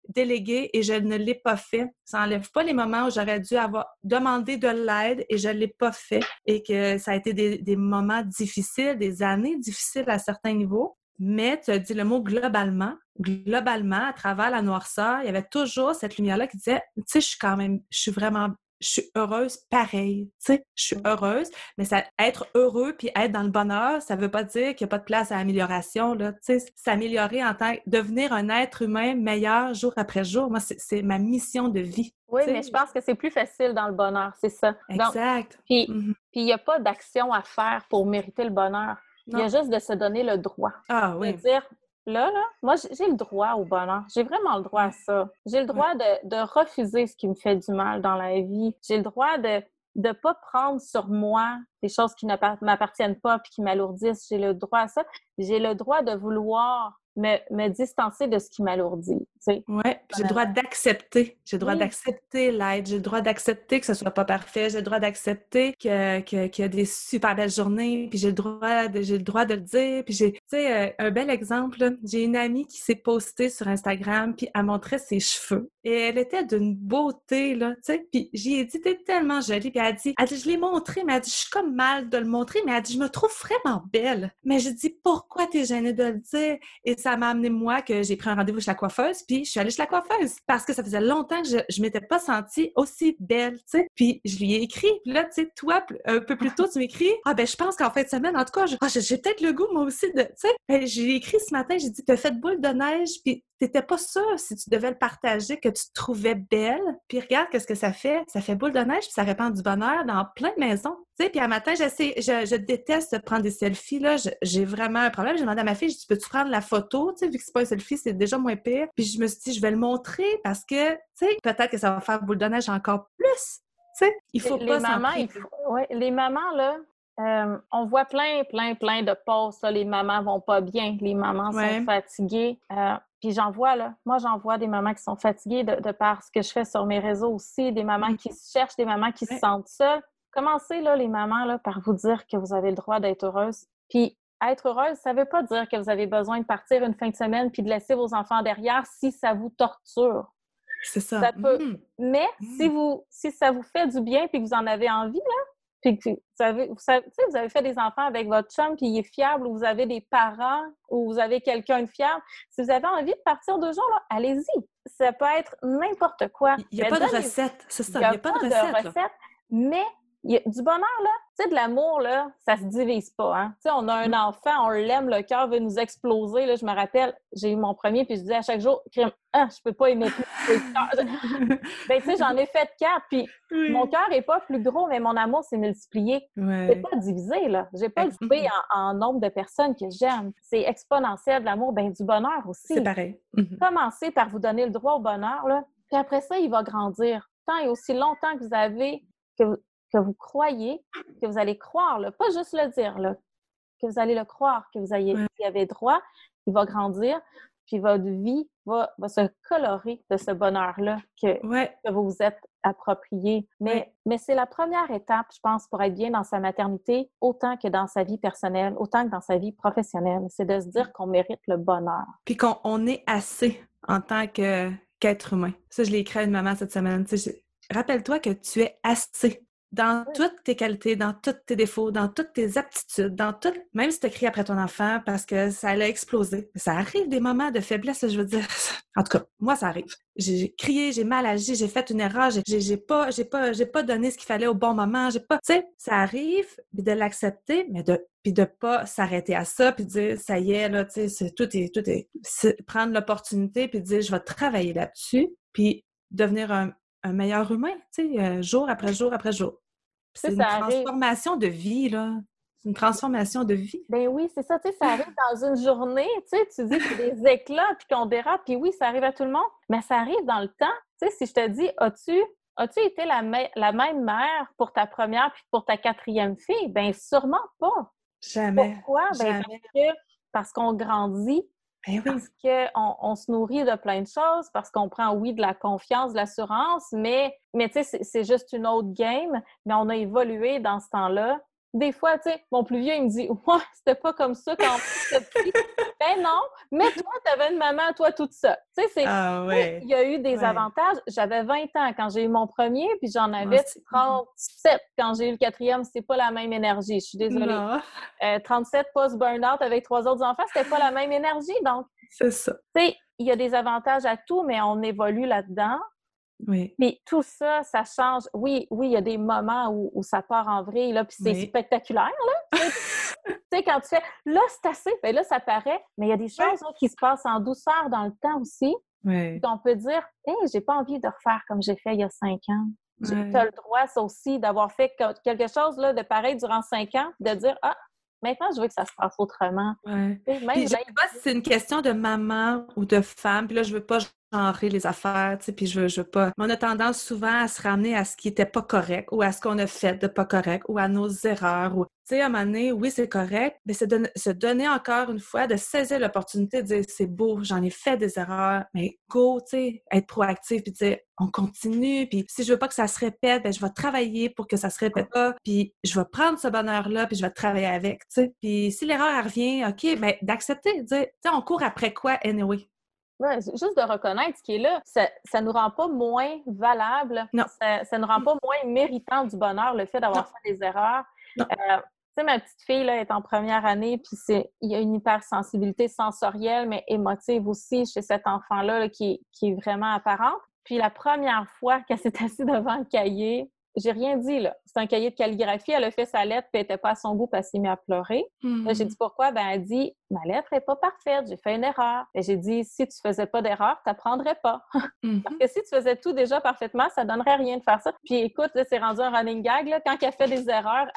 déléguer et je ne l'ai pas fait. Ça enlève pas les moments où j'aurais dû avoir demandé de l'aide et je l'ai pas fait et que ça a été des, des moments difficiles, des années difficiles à certains niveaux. Mais tu as dit le mot globalement. Globalement, à travers la noirceur, il y avait toujours cette lumière-là qui disait, tu sais, je suis quand même, je suis vraiment, je suis heureuse pareil. Tu sais, je suis heureuse, mais ça, être heureux puis être dans le bonheur, ça veut pas dire qu'il n'y a pas de place à amélioration. Là. Tu sais, s'améliorer en tant que devenir un être humain meilleur jour après jour. Moi, c'est ma mission de vie. Oui, mais je pense que c'est plus facile dans le bonheur, c'est ça. Exact. puis mm-hmm. il n'y a pas d'action à faire pour mériter le bonheur. Il y a juste de se donner le droit. Ah oui. De dire, là, là, moi, j'ai le droit au bonheur. J'ai vraiment le droit à ça. J'ai le droit de, de, refuser ce qui me fait du mal dans la vie. J'ai le droit de ne pas prendre sur moi des choses qui ne m'appartiennent pas puis qui m'alourdissent. J'ai le droit à ça. J'ai le droit de vouloir me, me distancer de ce qui m'alourdit. Oui, j'ai le droit d'accepter. J'ai le droit d'accepter l'aide. J'ai le droit d'accepter que ce soit pas parfait. J'ai le droit d'accepter qu'il que, y a des super belles journées. Puis j'ai le droit de, j'ai le droit de le dire. Puis j'ai, euh, un bel exemple, j'ai une amie qui s'est postée sur Instagram puis elle montrait ses cheveux. Et elle était d'une beauté, là, tu sais. Puis j'y ai dit, t'es tellement jolie. Puis elle a dit, elle dit, je l'ai montré, mais elle dit, je suis comme mal de le montrer. Mais elle dit, je me trouve vraiment belle. Mais je dis, pourquoi t'es gênée de le dire? Et ça m'a amené, moi, que j'ai pris un rendez-vous chez la coiffeuse, puis je suis allée chez la coiffeuse parce que ça faisait longtemps que je, je m'étais pas sentie aussi belle, tu sais. Puis je lui ai écrit, puis là, tu sais, toi, un peu plus tôt, tu m'écris, ah ben je pense qu'en fin de semaine, en tout cas, ah, j'ai peut-être le goût, moi aussi, de, tu sais. Ben, j'ai écrit ce matin, j'ai dit, t'as fait boule de neige, puis t'étais pas sûre si tu devais le partager, que tu te trouvais belle. Puis regarde qu'est-ce que ça fait. Ça fait boule de neige, puis ça répand du bonheur dans plein de maisons. Tu sais, puis un matin, j'essaie, je, je, déteste prendre des selfies, là. J'ai vraiment un problème. J'ai demandé à ma fille, je dis, peux-tu prendre la photo? Tu sais, vu que c'est pas un selfie, c'est déjà moins pire. Puis je me suis dit, je vais le montrer parce que, tu sais, peut-être que ça va faire boule de neige encore plus. Tu sais, il faut les pas mamans, il faut... ouais, les mamans, là, euh, on voit plein, plein, plein de posts. Les mamans vont pas bien, les mamans sont fatiguées. Euh, puis j'en vois, là, moi, j'en vois des mamans qui sont fatiguées de, par ce que je fais sur mes réseaux aussi, des mamans mm. qui se cherchent, des mamans qui se sentent seules. Commencez, là, les mamans, là, par vous dire que vous avez le droit d'être heureuse. Puis être heureuse, ça ne veut pas dire que vous avez besoin de partir une fin de semaine puis de laisser vos enfants derrière si ça vous torture. C'est ça. peut... Mm. Mais si mm. vous si ça vous fait du bien puis que vous en avez envie, là, puis vous avez, vous, vous avez fait des enfants avec votre chum, puis il est fiable, ou vous avez des parents, ou vous avez quelqu'un de fiable. Si vous avez envie de partir deux jours, allez-y. Ça peut être n'importe quoi. Il n'y a, pas de recette, c'est ça. Il n'y a, pas de recette. mais du bonheur, là, tu sais, de l'amour, là, ça se divise pas, hein. Tu sais, on a un mm. enfant, on l'aime, le cœur veut nous exploser, là. Je me rappelle, j'ai eu mon premier, puis je disais à chaque jour, crime, ah, je peux pas aimer plus ben, tu sais, j'en ai fait quatre, puis mon cœur est pas plus gros, mais mon amour s'est multiplié. Ouais. C'est pas divisé, là. J'ai pas divisé en, nombre de personnes que j'aime. C'est exponentiel de l'amour, ben du bonheur aussi. C'est pareil. Mm-hmm. Commencez par vous donner le droit au bonheur, là. Puis après ça, il va grandir. Tant et aussi longtemps que vous avez, que que vous croyez, que vous allez croire, pas juste le dire, là, que vous allez le croire, que vous ayez, avez droit, il va grandir, puis votre vie va, se colorer de ce bonheur-là que, que, vous vous êtes approprié. Mais, mais c'est la première étape, je pense, pour être bien dans sa maternité, autant que dans sa vie personnelle, autant que dans sa vie professionnelle. C'est de se dire qu'on mérite le bonheur. Puis qu'on est assez en tant qu'être humain. Ça, je l'ai écrit à une maman cette semaine. Rappelle-toi que tu es assez dans toutes tes qualités, dans tous tes défauts, dans toutes tes aptitudes, dans tout, même si tu cries après ton enfant parce que ça allait exploser. Ça arrive des moments de faiblesse, je veux dire. En tout cas, moi, ça arrive. J'ai crié, j'ai mal agi, j'ai fait une erreur, j'ai pas, j'ai pas, j'ai pas donné ce qu'il fallait au bon moment, j'ai pas, tu sais, ça arrive, de l'accepter, mais de, puis de pas s'arrêter à ça, puis de dire, ça y est, là, tu sais, tout est, tout est, prendre l'opportunité, puis de dire, je vais travailler là-dessus, puis devenir un, un meilleur humain, tu sais, euh, jour après jour après jour. C'est une transformation de vie, là. C'est une transformation de vie. Ben oui, c'est ça, tu sais, ça arrive dans une journée, tu sais, tu dis que des éclats, puis qu'on dérape, puis oui, ça arrive à tout le monde, mais ça arrive dans le temps. Tu sais, si je te dis, as-tu as-tu été la, la, même mère pour ta première puis pour ta quatrième fille? Ben sûrement pas. Jamais. Pourquoi? Ben parce qu'on grandit, ben parce qu'on on se nourrit de plein de choses, parce qu'on prend, oui, de la confiance, de l'assurance, mais, mais tu sais, c'est juste une autre game. Mais on a évolué dans ce temps-là des fois, tu sais, mon plus vieux, il me dit Ouais, c'était pas comme ça quand petit. ben non, mais toi, tu avais une maman, toi, toute seule. Tu sais, c'est. Ah, Il y a eu des avantages. J'avais 20 ans quand j'ai eu mon premier, puis j'en avais 37 quand j'ai eu le quatrième. C'est pas la même énergie. Je suis désolée. 37 euh, post-burnout avec trois autres enfants, c'était pas la même énergie. Donc, c'est ça. Tu sais, il y a des avantages à tout, mais on évolue là-dedans. Oui. Puis tout ça, ça change. Oui, oui, il y a des moments où, ça part en vrai, là, puis c'est spectaculaire, là. tu sais, quand tu fais là, c'est assez, bien là, ça paraît, mais il y a des choses qui se passent en douceur dans le temps aussi. Oui. On peut dire, hé, j'ai pas envie de refaire comme j'ai fait il y a cinq ans. Tu as le droit, ça aussi, d'avoir fait quelque chose là, de pareil durant cinq ans, de dire, ah, Maintenant, je veux que ça se passe autrement. Ouais. je sais pas si c'est une question de maman ou de femme. Puis là, je veux pas genrer les affaires, tu sais, puis je veux, je veux pas. Mais on a tendance souvent à se ramener à ce qui était pas correct ou à ce qu'on a fait de pas correct ou à nos erreurs. Ou... Tu sais, à un moment donné, oui, c'est correct, mais c'est de se donner encore une fois, de saisir l'opportunité de dire c'est beau, j'en ai fait des erreurs, mais go, tu sais, être proactif puis dire on continue, puis si je veux pas que ça se répète, ben je vais travailler pour que ça se répète pas, puis je vais prendre ce bonheur-là, puis je vais travailler avec, tu sais. Puis si l'erreur revient, OK, ben d'accepter, dire, tu sais, on court après quoi anyway? Juste de reconnaître ce qui est là, ça ne nous rend pas moins valable. Non. Ça, ne nous rend pas moins méritant du bonheur, le fait d'avoir fait des erreurs. Euh, tu sais, ma petite fille là, est en première année, puis il y a une hypersensibilité sensorielle, mais émotive aussi chez cet enfant-là qui, qui, est vraiment apparente. Puis la première fois qu'elle s'est assise devant le cahier, j'ai rien dit, là. C'est un cahier de calligraphie. Elle a fait sa lettre, puis elle n'était pas à son goût, parce qu'elle s'est mise à pleurer. j'ai dit pourquoi? Ben, elle dit, ma lettre n'est pas parfaite, j'ai fait une erreur. Et j'ai dit, si tu faisais pas d'erreur, tu n'apprendrais pas. Mm-hmm. Parce que si tu faisais tout déjà parfaitement, ça donnerait rien de faire ça. Puis écoute, c'est rendu un running gag, là. Quand elle fait des erreurs,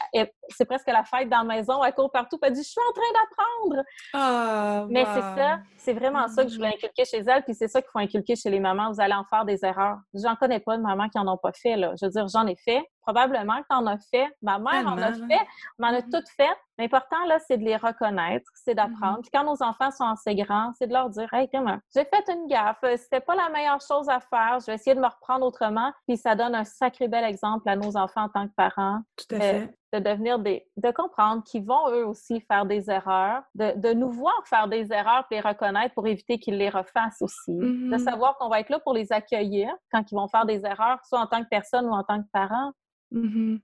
c'est presque la fête dans la maison, elle court partout, elle dit, je suis en train d'apprendre. Ah, Mais c'est ça, c'est vraiment ça que je voulais inculquer chez elle, puis c'est ça qu'il faut inculquer chez les mamans. Vous allez en faire des erreurs. J'en connais pas de mamans qui en ont pas fait, là. Je veux dire, j'en ai fait probablement que tu en as fait. Ma mère en a fait. On en a toutes fait. L'important, là, c'est de les reconnaître, c'est d'apprendre. Mm-hmm. Puis quand nos enfants sont assez grands, c'est de leur dire Hey, comment, j'ai fait une gaffe, c'était pas la meilleure chose à faire, je vais essayer de me reprendre autrement. Puis ça donne un sacré bel exemple à nos enfants en tant que parents. Tout à fait. de devenir des. de comprendre qu'ils vont eux aussi faire des erreurs, de, de, nous voir faire des erreurs puis les reconnaître pour éviter qu'ils les refassent aussi. De mm-hmm. savoir qu'on va être là pour les accueillir quand ils vont faire des erreurs, soit en tant que personne ou en tant que parent. Mm-hmm.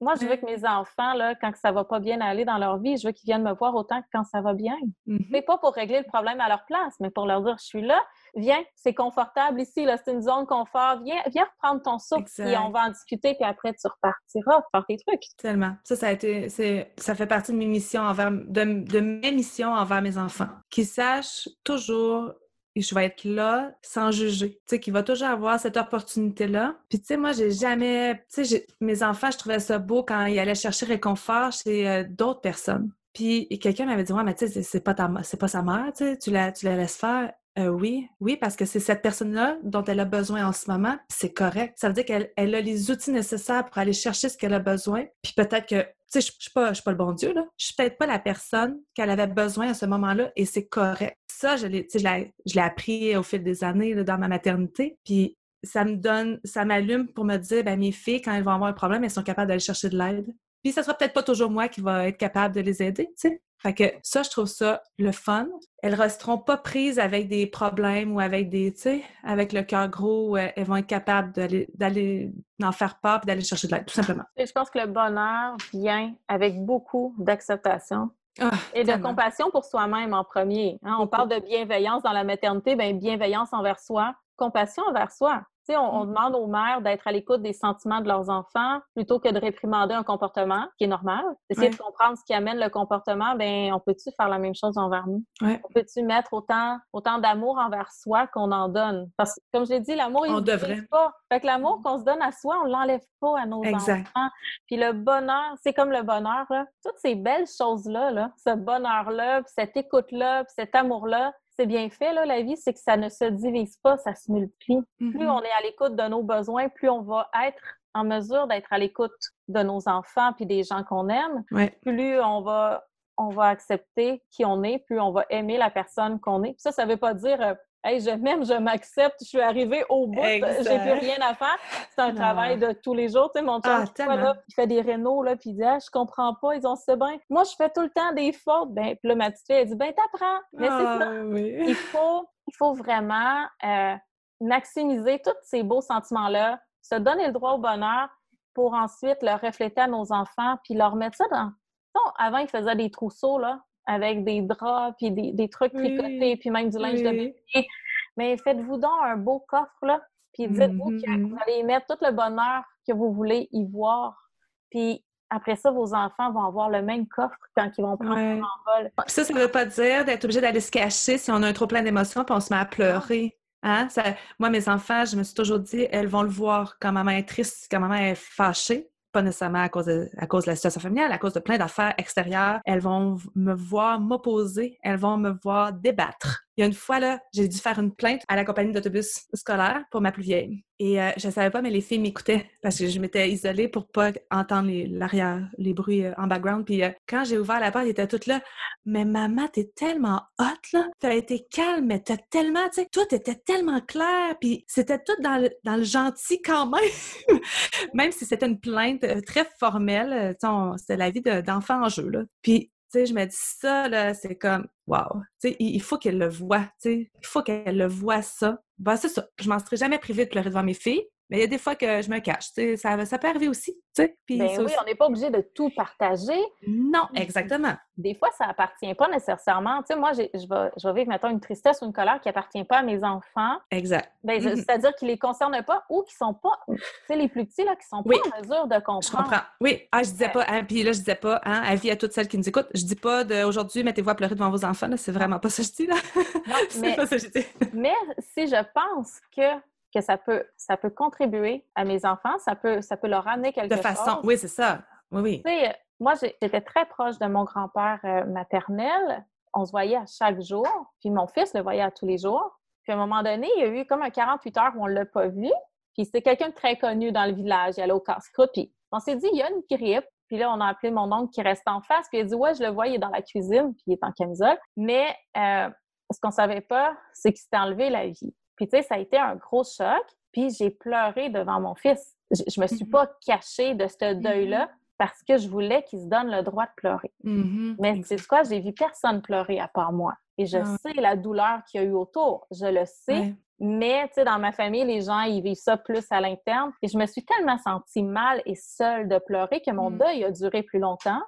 Moi, je veux que mes enfants, là, quand ça va pas bien aller dans leur vie, je veux qu'ils viennent me voir autant que quand ça va bien. Mm-hmm. Mais pas pour régler le problème à leur place, mais pour leur dire je suis là, viens, c'est confortable ici, là, c'est une zone confort, viens, viens reprendre ton souffle, et on va en discuter, puis après tu repartiras faire tes trucs. Tellement. Ça, ça a été, ça fait partie de mes missions envers, de, de mes missions envers mes enfants. Qu'ils sachent toujours je vais être là sans juger. Tu sais, qu'il va toujours avoir cette opportunité-là. Puis, tu sais, moi, j'ai jamais. Tu sais, mes enfants, je trouvais ça beau quand ils allaient chercher réconfort chez euh, d'autres personnes. Puis, quelqu'un m'avait dit Ouais, mais tu sais, c'est pas, ta... pas sa mère, tu sais, tu la, tu la laisses faire. Euh, oui, oui, parce que c'est cette personne-là dont elle a besoin en ce moment, c'est correct. Ça veut dire qu'elle elle a les outils nécessaires pour aller chercher ce qu'elle a besoin. Puis peut-être que, tu sais, je suis pas, pas le bon Dieu, là. Je suis peut-être pas la personne qu'elle avait besoin à ce moment-là et c'est correct. Ça, je l'ai, je l'ai appris au fil des années dans ma maternité. Puis ça me donne, ça m'allume pour me dire, ben mes filles, quand elles vont avoir un problème, elles sont capables d'aller chercher de l'aide. Puis ça sera peut-être pas toujours moi qui va être capable de les aider, tu sais. Fait que ça, je trouve ça le fun. Elles resteront pas prises avec des problèmes ou avec des, tu sais, avec le cœur gros. elles vont être capables d'aller en faire part et d'aller chercher de l'aide, tout simplement. Je pense que le bonheur vient avec beaucoup d'acceptation. Ah, et de compassion pour soi-même en premier. Hein. On parle de bienveillance dans la maternité, bien, bienveillance envers soi, compassion envers soi on, mm. demande aux mères d'être à l'écoute des sentiments de leurs enfants plutôt que de réprimander un comportement qui est normal. Essayer de comprendre ce qui amène le comportement, ben on peut-tu faire la même chose envers nous? On peut-tu mettre autant, autant d'amour envers soi qu'on en donne? Parce que, comme je l'ai dit, l'amour, il ne pas. Fait que l'amour mm. qu'on se donne à soi, on l'enlève pas à nos enfants. Puis le bonheur, c'est comme le bonheur, Toutes ces belles choses-là, là, ce bonheur-là, cette écoute-là, cet amour-là, c'est bien fait, là, la vie, c'est que ça ne se divise pas, ça se multiplie. Plus mm-hmm. on est à l'écoute de nos besoins, plus on va être en mesure d'être à l'écoute de nos enfants puis des gens qu'on aime. Plus on va, on va accepter qui on est, plus on va aimer la personne qu'on est. ça, ça ne veut pas dire euh, Hey, je m'aime, je m'accepte, je suis arrivée au bout, j'ai plus rien à faire. C'est un travail de tous les jours. Tu sais, mon chum, ah, il fait des rénaux, là, puis il dit ah, je comprends pas, ils ont ce bien. Moi, je fais tout le temps des fautes. Ben, puis là, ma petite fille, elle dit ben, t'apprends. Mais c'est ça. Ah, il, faut, il faut vraiment euh, maximiser tous ces beaux sentiments-là, se donner le droit au bonheur pour ensuite le refléter à nos enfants, puis leur mettre ça dans. Non, avant, ils faisaient des trousseaux, là avec des draps, puis des, trucs tricotés, puis même du linge de bébé. Mais faites-vous donc un beau coffre, là, puis dites-vous que mm-hmm. vous allez y mettre tout le bonheur que vous voulez y voir. Puis après ça, vos enfants vont avoir le même coffre quand ils vont prendre ouais. vol. Ça, ça ne veut pas dire d'être obligé d'aller se cacher si on a un trop plein d'émotions puis on se met à pleurer. Hein? moi, mes enfants, je me suis toujours dit, elles vont le voir quand maman est triste, quand maman est fâchée pas nécessairement à cause, de, à cause de la situation familiale, à cause de plein d'affaires extérieures. Elles vont me voir m'opposer, elles vont me voir débattre. Il y a une fois, là, j'ai dû faire une plainte à la compagnie d'autobus scolaire pour ma plus vieille. Et euh, je ne savais pas, mais les filles m'écoutaient parce que je m'étais isolée pour pas entendre l'arrière, les, bruits euh, en background. Puis euh, quand j'ai ouvert la porte, ils étaient toutes là. Mais maman, t'es tellement hot, là. T'as été calme, mais t'as tellement, tu sais, tout était tellement clair. Puis c'était tout dans le, gentil quand même. même si c'était une plainte très formelle, c'était la vie d'enfant en jeu, là. Puis sais, je me dis ça, là, c'est comme, wow, tu sais, il faut qu'elle le voie, tu sais, il faut qu'elle le voie ça. Ben, c'est ça. Je m'en serais jamais privée de pleurer devant mes filles, mais il y a des fois que je me cache. Ça, ça peut arriver aussi. Ben oui, on n'est pas obligé de tout partager. Non, exactement. Des fois, ça appartient pas nécessairement. Tu moi, je vais, je vais vivre, mettons, une tristesse ou une colère qui appartient pas à mes enfants. Exact. Ben. C'est-à-dire qu'ils les concernent pas ou qu'ils sont pas, tu sais, les plus petits, là, qui sont pas en mesure de comprendre. Je comprends. Oui. Ah, je disais pas, hein, puis là, je disais pas, hein, avis à toutes celles qui nous écoutent, je dis pas d'aujourd'hui, mettez-vous à pleurer devant vos enfants, c'est vraiment pas ça que je dis, là. Non, mais, pas ça que je dis. mais si je pense que que ça peut, ça peut contribuer à mes enfants, ça peut, ça peut leur amener quelque chose. De façon, oui, c'est ça. Oui, oui. Tu sais, moi, j'étais très proche de mon grand-père euh, maternel. On se voyait à chaque jour. Puis mon fils le voyait à tous les jours. Puis à un moment donné, il y a eu comme un 48 heures où on ne l'a pas vu. Puis c'était quelqu'un de très connu dans le village. Il allait au casse-croûte. Puis On s'est dit, il y a une grippe. Puis là, on a appelé mon oncle qui reste en face. Puis il a dit, ouais, je le vois, il est dans la cuisine, puis il est en camisole. Mais euh, ce qu'on savait pas, c'est qu'il s'était enlevé la vie. Puis tu sais, ça a été un gros choc. Puis j'ai pleuré devant mon fils. Je, je me suis Mhm. pas cachée de ce deuil-là parce que je voulais qu'il se donne le droit de pleurer. Mhm. Mais c'est quoi? J'ai vu personne pleurer à part moi. Et je Ah. sais la douleur qu'il y a eu autour. Je le sais. Ouais. Mais, tu sais, dans ma famille, les gens, ils vivent ça plus à l'interne. Et je me suis tellement sentie mal et seule de pleurer que mon Mm. deuil a duré plus longtemps.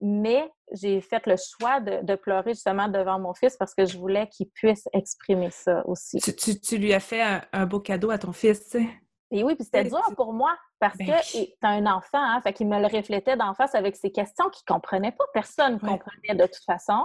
Mais j'ai fait le choix de, de pleurer justement devant mon fils parce que je voulais qu'il puisse exprimer ça aussi. Tu, tu- tu lui as fait un, un beau cadeau à ton fils, tu sais? Et oui, puis c'était dur pour moi parce Ben que c'est un enfant, hein, fait qu'il me le reflétait d'en face avec ses questions qu'il comprenait pas. Personne ne Ouais. comprenait de toute façon.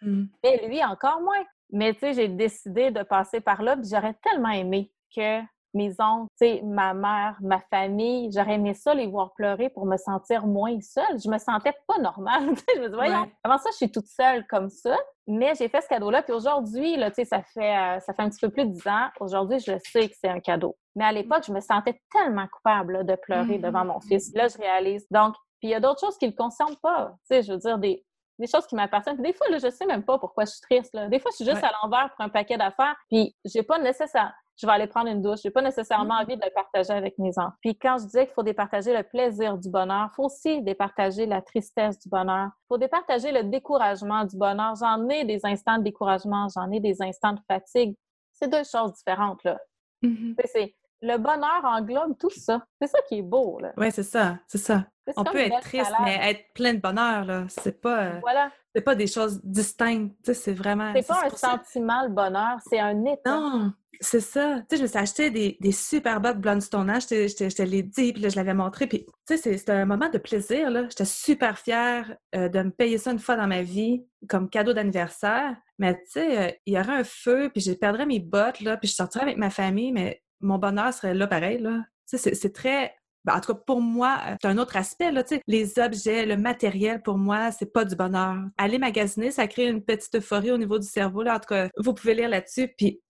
Mhm. Mais lui, encore moins. Mais tu sais, j'ai décidé de passer par là, puis j'aurais tellement aimé que mes oncles, tu sais, ma mère, ma famille, j'aurais aimé ça les voir pleurer pour me sentir moins seule. Je me sentais pas normale. je me dis, voyons, Ouais. comment ça, je suis toute seule comme ça? Mais j'ai fait ce cadeau-là, puis aujourd'hui, là, tu sais, ça fait, euh, ça fait un petit peu plus de dix ans. Aujourd'hui, je sais que c'est un cadeau. Mais à l'époque, je me sentais tellement coupable là, de pleurer devant mon fils. Là, je réalise. Donc, puis il y a d'autres choses qui le concernent pas. Je veux dire, des, des choses qui m'appartiennent. Puis Des fois, là, je sais même pas pourquoi je suis triste. Là. Des fois, je suis juste Ouais. à l'envers pour un paquet d'affaires, puis j'ai pas nécessaire. Je vais aller prendre une douche. J'ai pas nécessairement Mhm. envie de le partager avec mes enfants. Puis quand je disais qu'il faut départager le plaisir du bonheur, il faut aussi départager la tristesse du bonheur. Il faut départager le découragement du bonheur. J'en ai des instants de découragement, j'en ai des instants de fatigue. C'est deux choses différentes, là. Mhm. C'est- le bonheur englobe tout ça. C'est ça qui est beau, là. Ouais, c'est ça, c'est ça. C'est On peut être triste, mais être plein de bonheur, là. C'est pas, Voilà. C'est pas des choses distinctes. C'est vraiment. C'est pas un ça- sentiment, le bonheur, c'est un état. Non, c'est ça. Tu sais, je me suis acheté des, des super bottes Blundstone. hein. Je te, je te- je te l'ai dit, puis là, je l'avais montré. Puis, tu sais, c'est- c'était un moment de plaisir, là. J'étais super fière euh, de me payer ça une fois dans ma vie comme cadeau d'anniversaire. Mais, tu sais, euh, il y aurait un feu, puis je perdrais mes bottes, là, puis je sortirais avec ma famille, mais mon bonheur serait là pareil, là. Tu sais, c'est très... ben, en tout cas, pour moi, euh, c'est un autre aspect, là. Les objets, le matériel, pour moi, c'est pas du bonheur. Aller magasiner, ça crée une petite euphorie au niveau du cerveau, là. En tout cas, vous pouvez lire là-dessus, puis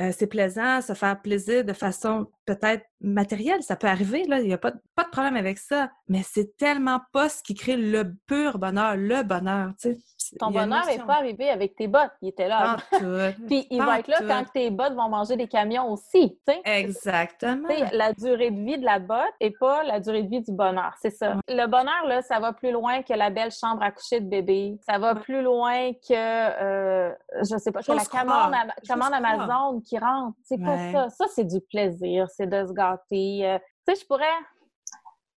euh, c'est plaisant, se faire plaisir de façon peut-être matérielle, ça peut arriver, là, il n'y a pas, de- pas de problème avec ça, mais c'est tellement pas ce qui crée le pur bonheur, le bonheur, tu sais. Ton bonheur n'est pas arrivé avec tes bottes. Il était là. Puis il va être là quand tes bottes vont manger des camions aussi. tu sais. Exactement. La durée de vie de la botte et pas la durée de vie du bonheur. C'est ça. Le bonheur, là, ça va plus loin que la belle chambre à coucher de bébé. Ça va Ouais. plus loin que, euh, je sais pas, que la commande, commande. Amazon qui rentre. C'est pas Ouais. ça? Ça, c'est du plaisir. C'est de se gâter. Euh, tu sais, je pourrais...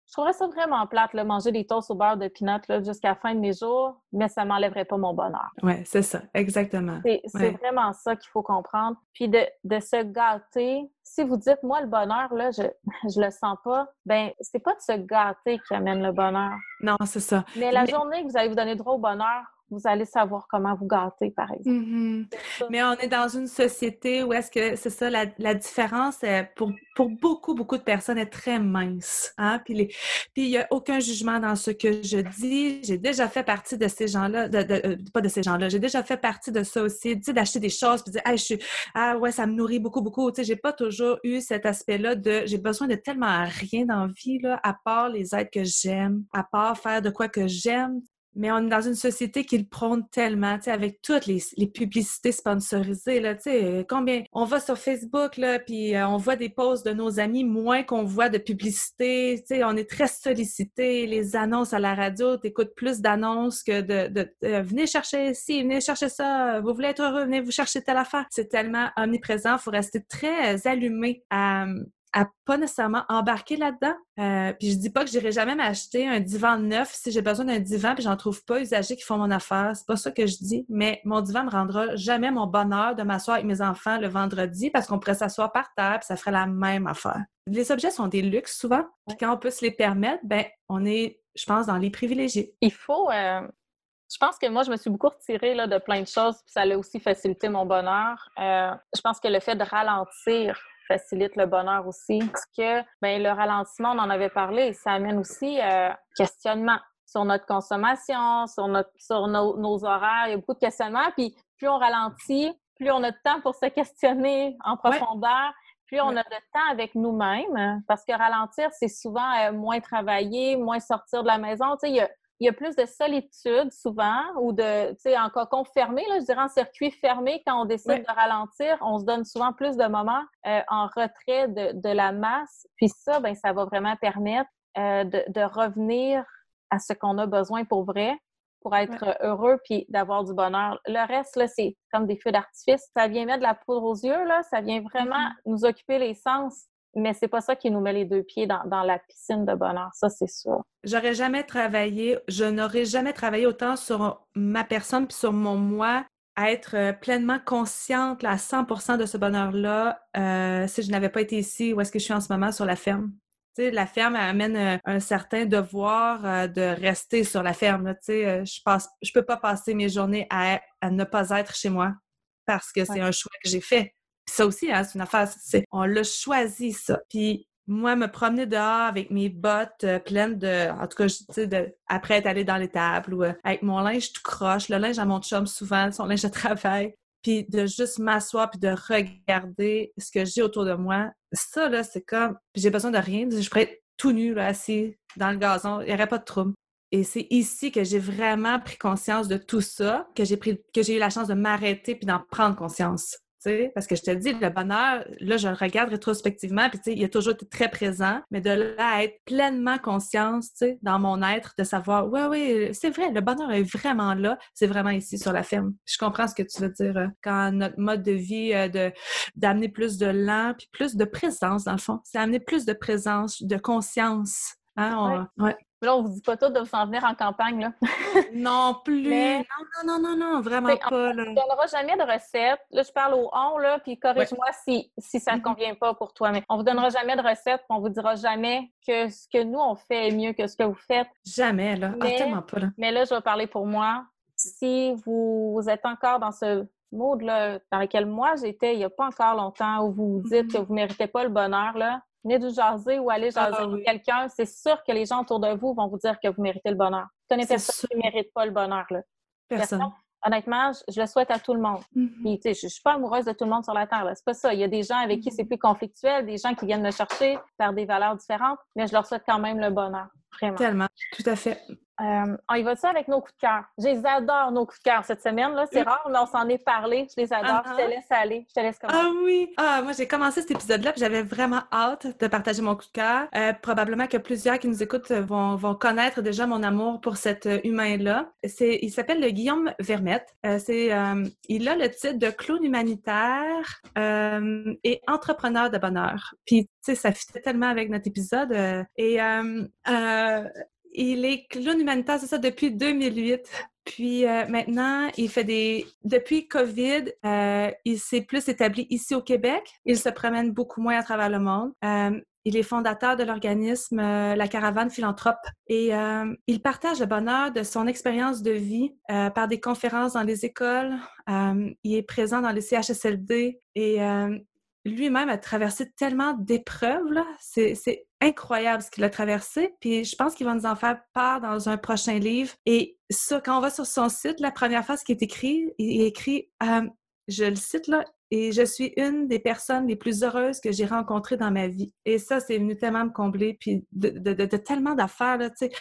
Je trouverais ça vraiment plate, là, manger des toasts au beurre de là, jusqu'à la fin de mes jours, mais ça m'enlèverait pas mon bonheur. Ouais, c'est ça, exactement. C'est c'est Ouais. vraiment ça qu'il faut comprendre. Puis de, de se gâter, si vous dites, moi, le bonheur, là, je, je le sens pas, ben c'est pas de se gâter qui amène le bonheur. Non, c'est ça. Mais la Mais- journée que vous allez vous donner droit au bonheur, vous allez savoir comment vous gâter, par exemple. Mhm. Ça. Mais on est dans une société où est-ce que c'est ça, la, différence pour, pour beaucoup, beaucoup de personnes est très mince. Hein? Puis il n'y a aucun jugement dans ce que je dis. J'ai déjà fait partie de ces gens-là, euh, pas de ces gens-là, j'ai déjà fait partie de ça aussi, d'acheter des choses, puis de dire, je ah ouais, ça me nourrit beaucoup, beaucoup. Tu sais, j'ai pas toujours eu cet aspect-là de, j'ai besoin de tellement rien dans la vie, là, à part les êtres que j'aime, à part faire de quoi que j'aime. Mais on est dans une société qui le prône tellement, tu sais, avec toutes les, les publicités sponsorisées, là, tu sais, euh, combien... On va sur Facebook, là, puis euh, on voit des posts de nos amis, moins qu'on voit de publicité, tu sais, on est très sollicité, les annonces à la radio, t'écoutes plus d'annonces que de... de euh, venez chercher ci, venez chercher ça, vous voulez être heureux, venez vous chercher telle affaire. C'est tellement omniprésent, faut rester très euh, allumé à à pas nécessairement embarquer là-dedans. Euh, puis je dis pas que j'irai jamais m'acheter un divan neuf si j'ai besoin d'un divan puis j'en trouve pas usagé qui font mon affaire. C'est pas ça que je dis. Mais mon divan me rendra jamais mon bonheur de m'asseoir avec mes enfants le vendredi parce qu'on pourrait s'asseoir par terre puis ça ferait la même affaire. Les objets sont des luxes souvent. Puis quand on peut se les permettre, ben on est, je pense, dans les privilégiés. Il faut... euh, Je pense que moi, je me suis beaucoup retirée là, de plein de choses, puis ça a aussi facilité mon bonheur. Euh, je pense que le fait de ralentir facilite le bonheur aussi. Parce que ben, le ralentissement, on en avait parlé, ça amène aussi euh, questionnement sur notre consommation, sur, notre, sur nos, nos horaires. Il y a beaucoup de questionnements. Puis plus on ralentit, plus on a de temps pour se questionner en profondeur, plus on a de temps avec nous-mêmes, parce que ralentir, c'est souvent euh, moins travailler, moins sortir de la maison. Tu sais, il y a, il y a plus de solitude souvent ou de, tu sais, en cocon fermé, là, je dirais en circuit fermé, quand on décide de ralentir, on se donne souvent plus de moments euh, en retrait de, de, la masse. Puis ça, ben, ça va vraiment permettre euh, de, de, revenir à ce qu'on a besoin pour vrai, pour être heureux puis d'avoir du bonheur. Le reste, là, c'est comme des feux d'artifice. Ça vient mettre de la poudre aux yeux, là. Ça vient vraiment mm-hmm. nous occuper les sens mais c'est pas ça qui nous met les deux pieds dans, dans la piscine de bonheur, ça c'est sûr. J'aurais jamais travaillé, je n'aurais jamais travaillé autant sur ma personne puis sur mon moi à être euh, pleinement consciente à 100% de ce bonheur-là euh, si je n'avais pas été ici où est-ce que je suis en ce moment sur la ferme. La ferme amène euh, un certain devoir de rester sur la ferme. Je passe, je peux pas passer mes journées à, à ne pas être chez moi parce que c'est un choix que j'ai fait ça aussi, hein, c'est une affaire, on l'a choisi, ça. Puis moi, me promener dehors avec mes bottes euh, pleines de, en tout cas, tu sais, après être allée dans l'étable ou euh, avec mon linge tout croche, le linge à mon chum souvent, son linge de travail, puis de juste m'asseoir puis de regarder ce que j'ai autour de moi. Ça, là, c'est comme, j'ai besoin de rien. Je pourrais être tout nu, là, assis dans le gazon, il n'y aurait pas de trouble. Et c'est ici que j'ai vraiment pris conscience de tout ça, que j'ai pris, que j'ai eu la chance de m'arrêter puis d'en prendre conscience parce que je te dis, le bonheur, là, je le regarde rétrospectivement, puis il a toujours été très présent, mais de là à être pleinement conscience, dans mon être, de savoir, ouais, oui, c'est vrai, le bonheur est vraiment là, c'est vraiment ici sur la ferme. Je comprends ce que tu veux dire euh, quand notre mode de vie, euh, de d'amener plus de lent, puis plus de présence, dans le fond. C'est amener plus de présence, de conscience. Hein, ouais. Là, on vous dit pas tout de vous en venir en campagne, là. non plus. Non, non, non, non, vraiment pas. Là. On ne donnera jamais de recettes. Là, je parle au on, là, puis corrige-moi si, si ça ne convient pas pour toi. Mais on vous donnera jamais de recettes, on vous dira jamais que ce que nous, on fait est mieux que ce que vous faites. Jamais, là. Ah, mais, tellement pas, là. Mais là, je vais parler pour moi. Si vous, êtes encore dans ce mode-là dans lequel moi j'étais il n'y a pas encore longtemps, où vous dites mm-hmm. que vous ne méritez pas le bonheur, là, venez de jaser ou aller jaser ah avec quelqu'un, c'est sûr que les gens autour de vous vont vous dire que vous méritez le bonheur. Vous connaissez personne qui ne mérite pas le bonheur. Là. Personne. Honnêtement, je, le souhaite à tout le monde. Mm-hmm. je, ne suis pas amoureuse de tout le monde sur la Terre. C'est pas ça. Il y a des gens avec qui c'est mm-hmm. plus conflictuel, des gens qui viennent me chercher par des valeurs différentes, mais je leur souhaite quand même le bonheur. Vraiment. Tellement. Tout à fait. Euh, on y va ça avec nos coups de cœur. Je les adore, nos coups de cœur cette semaine. là C'est rare, mais on s'en est parlé. Je les adore. Je te uh-huh. laisse aller. Je te laisse commencer. Ah oui! Ah, moi, j'ai commencé cet épisode-là j'avais vraiment hâte de partager mon coup de cœur. Euh, probablement que plusieurs qui nous écoutent vont, vont connaître déjà mon amour pour cet euh, humain-là. Il s'appelle le Guillaume Vermette. c'est, il a le titre de clown humanitaire et entrepreneur de bonheur. Puis, sais, ça fitait tellement avec notre épisode. et il est clown humanitaire, c'est ça, depuis 2008. Puis euh, maintenant, il fait des... Depuis COVID, euh, il s'est plus établi ici au Québec. Il se promène beaucoup moins à travers le monde. Euh, il est fondateur de l'organisme La Caravane Philanthrope et il partage le bonheur de son expérience de vie par des conférences dans les écoles. il est présent dans les CHSLD et lui-même a traversé tellement d'épreuves. C'est incroyable ce qu'il a traversé. Puis je pense qu'il va nous en faire part dans un prochain livre. Et ça, quand on va sur son site, la première phrase qui est écrite, il écrit, euh, je le cite là, et je suis une des personnes les plus heureuses que j'ai rencontrées dans ma vie. Et ça, c'est venu tellement me combler, puis de, de, de, tellement d'affaires.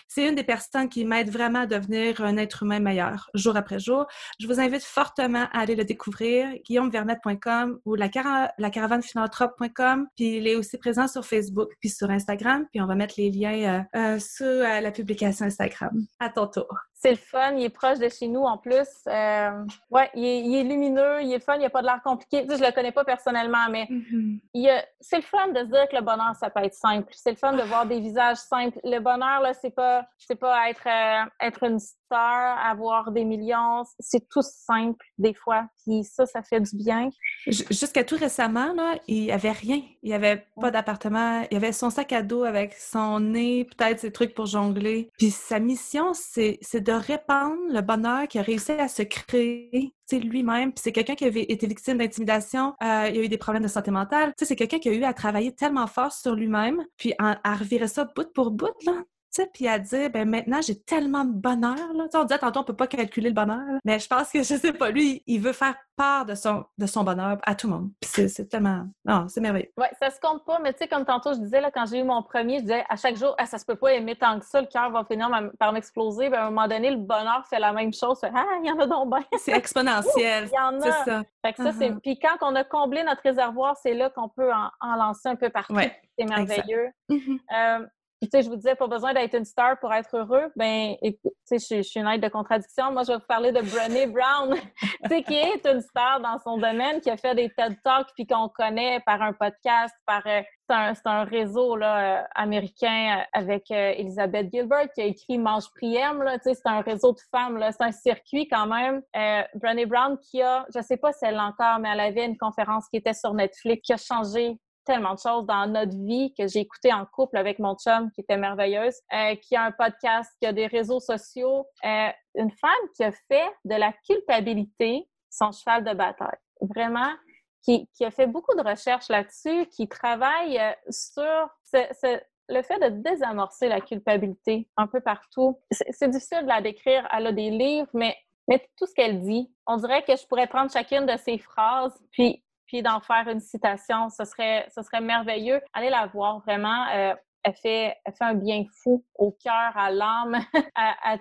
C'est une des personnes qui m'aide vraiment à devenir un être humain meilleur, jour après jour. Je vous invite fortement à aller le découvrir, guillaumevermette.com ou la, cara la caravanephilanthrope.com. Puis il est aussi présent sur Facebook, puis sur Instagram. Puis on va mettre les liens euh, euh, sur euh, la publication Instagram. À ton tour. C'est le fun, il est proche de chez nous en plus. Euh, ouais, il est, lumineux, il est fun, il n'y a pas de l'air compliqué. Tu sais, je le connais pas personnellement, mais mm-hmm. c'est le fun de se dire que le bonheur, ça peut être simple. C'est le fun de voir des visages simples. Le bonheur, là, c'est pas, pas être, euh, être une avoir des millions. C'est tout simple des fois. Puis ça, ça fait du bien. Jusqu'à tout récemment, là, il n'y avait rien. Il n'y avait pas d'appartement. Il y avait son sac à dos avec son nez, peut-être ses trucs pour jongler. Puis sa mission, c'est de répandre le bonheur qu'il a réussi à se créer lui-même. Puis c'est quelqu'un qui avait été victime d'intimidation. Euh, il a eu des problèmes de santé mentale. C'est quelqu'un qui a eu à travailler tellement fort sur lui-même, puis à, revirer ça bout pour bout. Là sais, puis à dire, ben maintenant, j'ai tellement de bonheur, là. on disait tantôt, on peut pas calculer le bonheur, mais je pense que, je sais pas, lui, il veut faire part de son, de son bonheur à tout le monde. c'est tellement... Non, c'est merveilleux. Oui, ça se compte pas, mais tu sais, comme tantôt, je disais, là, quand j'ai eu mon premier, je disais, à chaque jour, ah, ça se peut pas aimer tant que ça, le cœur va finir par m'exploser. Ben, à un moment donné, le bonheur fait la même chose. ah, il y en a donc bien. c'est exponentiel. Il y en a. ça. Fait que ça, c'est... Uh-huh. Puis quand on a comblé notre réservoir, c'est là qu'on peut en, lancer un peu partout. c'est merveilleux. Euh, tu sais, je vous disais, pas besoin d'être une star pour être heureux. Ben, écoute, tu sais, je, suis une aide de contradiction. Moi, je vais vous parler de Brené Brown, tu sais, qui est une star dans son domaine, qui a fait des TED Talks, puis qu'on connaît par un podcast, par euh, c'est un, réseau là, euh, américain avec Elizabeth Gilbert qui a écrit Mange Priem. C'est un réseau de femmes. C'est un circuit quand même. Euh, Brené Brown qui a, je sais pas si elle l'a encore, mais elle avait une conférence qui était sur Netflix qui a changé tellement de choses dans notre vie que j'ai écouté en couple avec mon chum qui était merveilleuse, euh, qui a un podcast, qui a des réseaux sociaux. Euh, une femme qui a fait de la culpabilité son cheval de bataille. Vraiment, qui, qui a fait beaucoup de recherches là-dessus, qui travaille euh, sur le fait de désamorcer la culpabilité un peu partout. C'est difficile de la décrire. Elle a des livres, mais, mais tout ce qu'elle dit, on dirait que je pourrais prendre chacune de ses phrases, puis puis d'en faire une citation. Ce serait, ce serait merveilleux. Allez la voir vraiment. Euh, elle, fait, elle fait un bien fou au cœur, à l'âme, à, à,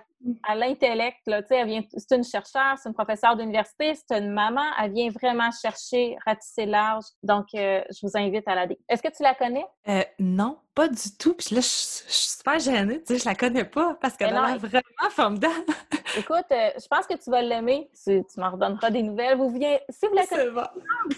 l'intellect. C'est une chercheure, c'est une professeure d'université, c'est une maman. Elle vient vraiment chercher, ratisser large. Donc, euh, je vous invite à la découvrir. Est-ce que tu la connais? Euh, non, pas du tout. Puis là, je, suis super gênée, tu sais, je la connais pas parce qu'elle a vraiment formidable. Écoute, euh, je pense que tu vas l'aimer. Tu, tu m'en redonneras des nouvelles. Vous venez, si vous la connaissez,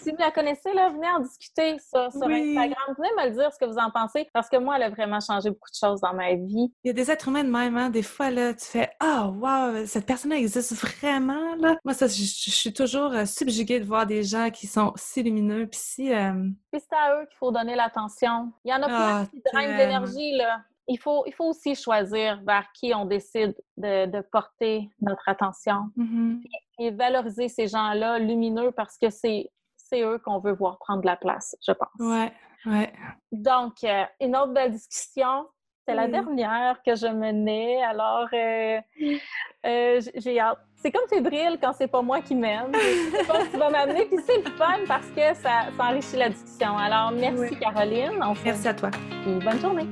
si vous la connaissez, là, venez en discuter sur, sur Instagram. Venez me le dire ce que vous en pensez parce que moi, elle a vraiment changé beaucoup de choses dans ma vie. Il y a des êtres humains de même, hein? Des fois, là, tu fais Ah, oh, wow, cette personne existe vraiment, là? Moi, ça, je, suis toujours euh, subjuguée de voir des gens qui sont si lumineux. Puis si. Euh, puis c'est à eux qu'il faut donner l'attention. Il y en a plein ah, qui drainent d'énergie, là. Il faut, il faut aussi choisir vers qui on décide de, porter notre attention mm-hmm. et, valoriser ces gens-là lumineux parce que c'est eux qu'on veut voir prendre la place, je pense. Ouais, ouais. Donc, euh, une autre belle discussion. C'est la dernière que je menais, alors euh, euh, j'ai hâte. C'est comme fébrile quand c'est pas moi qui mène. C'est pas tu vas m'amener, puis c'est le fun parce que ça, enrichit la discussion. Alors, merci Caroline. merci à toi. Et bonne journée.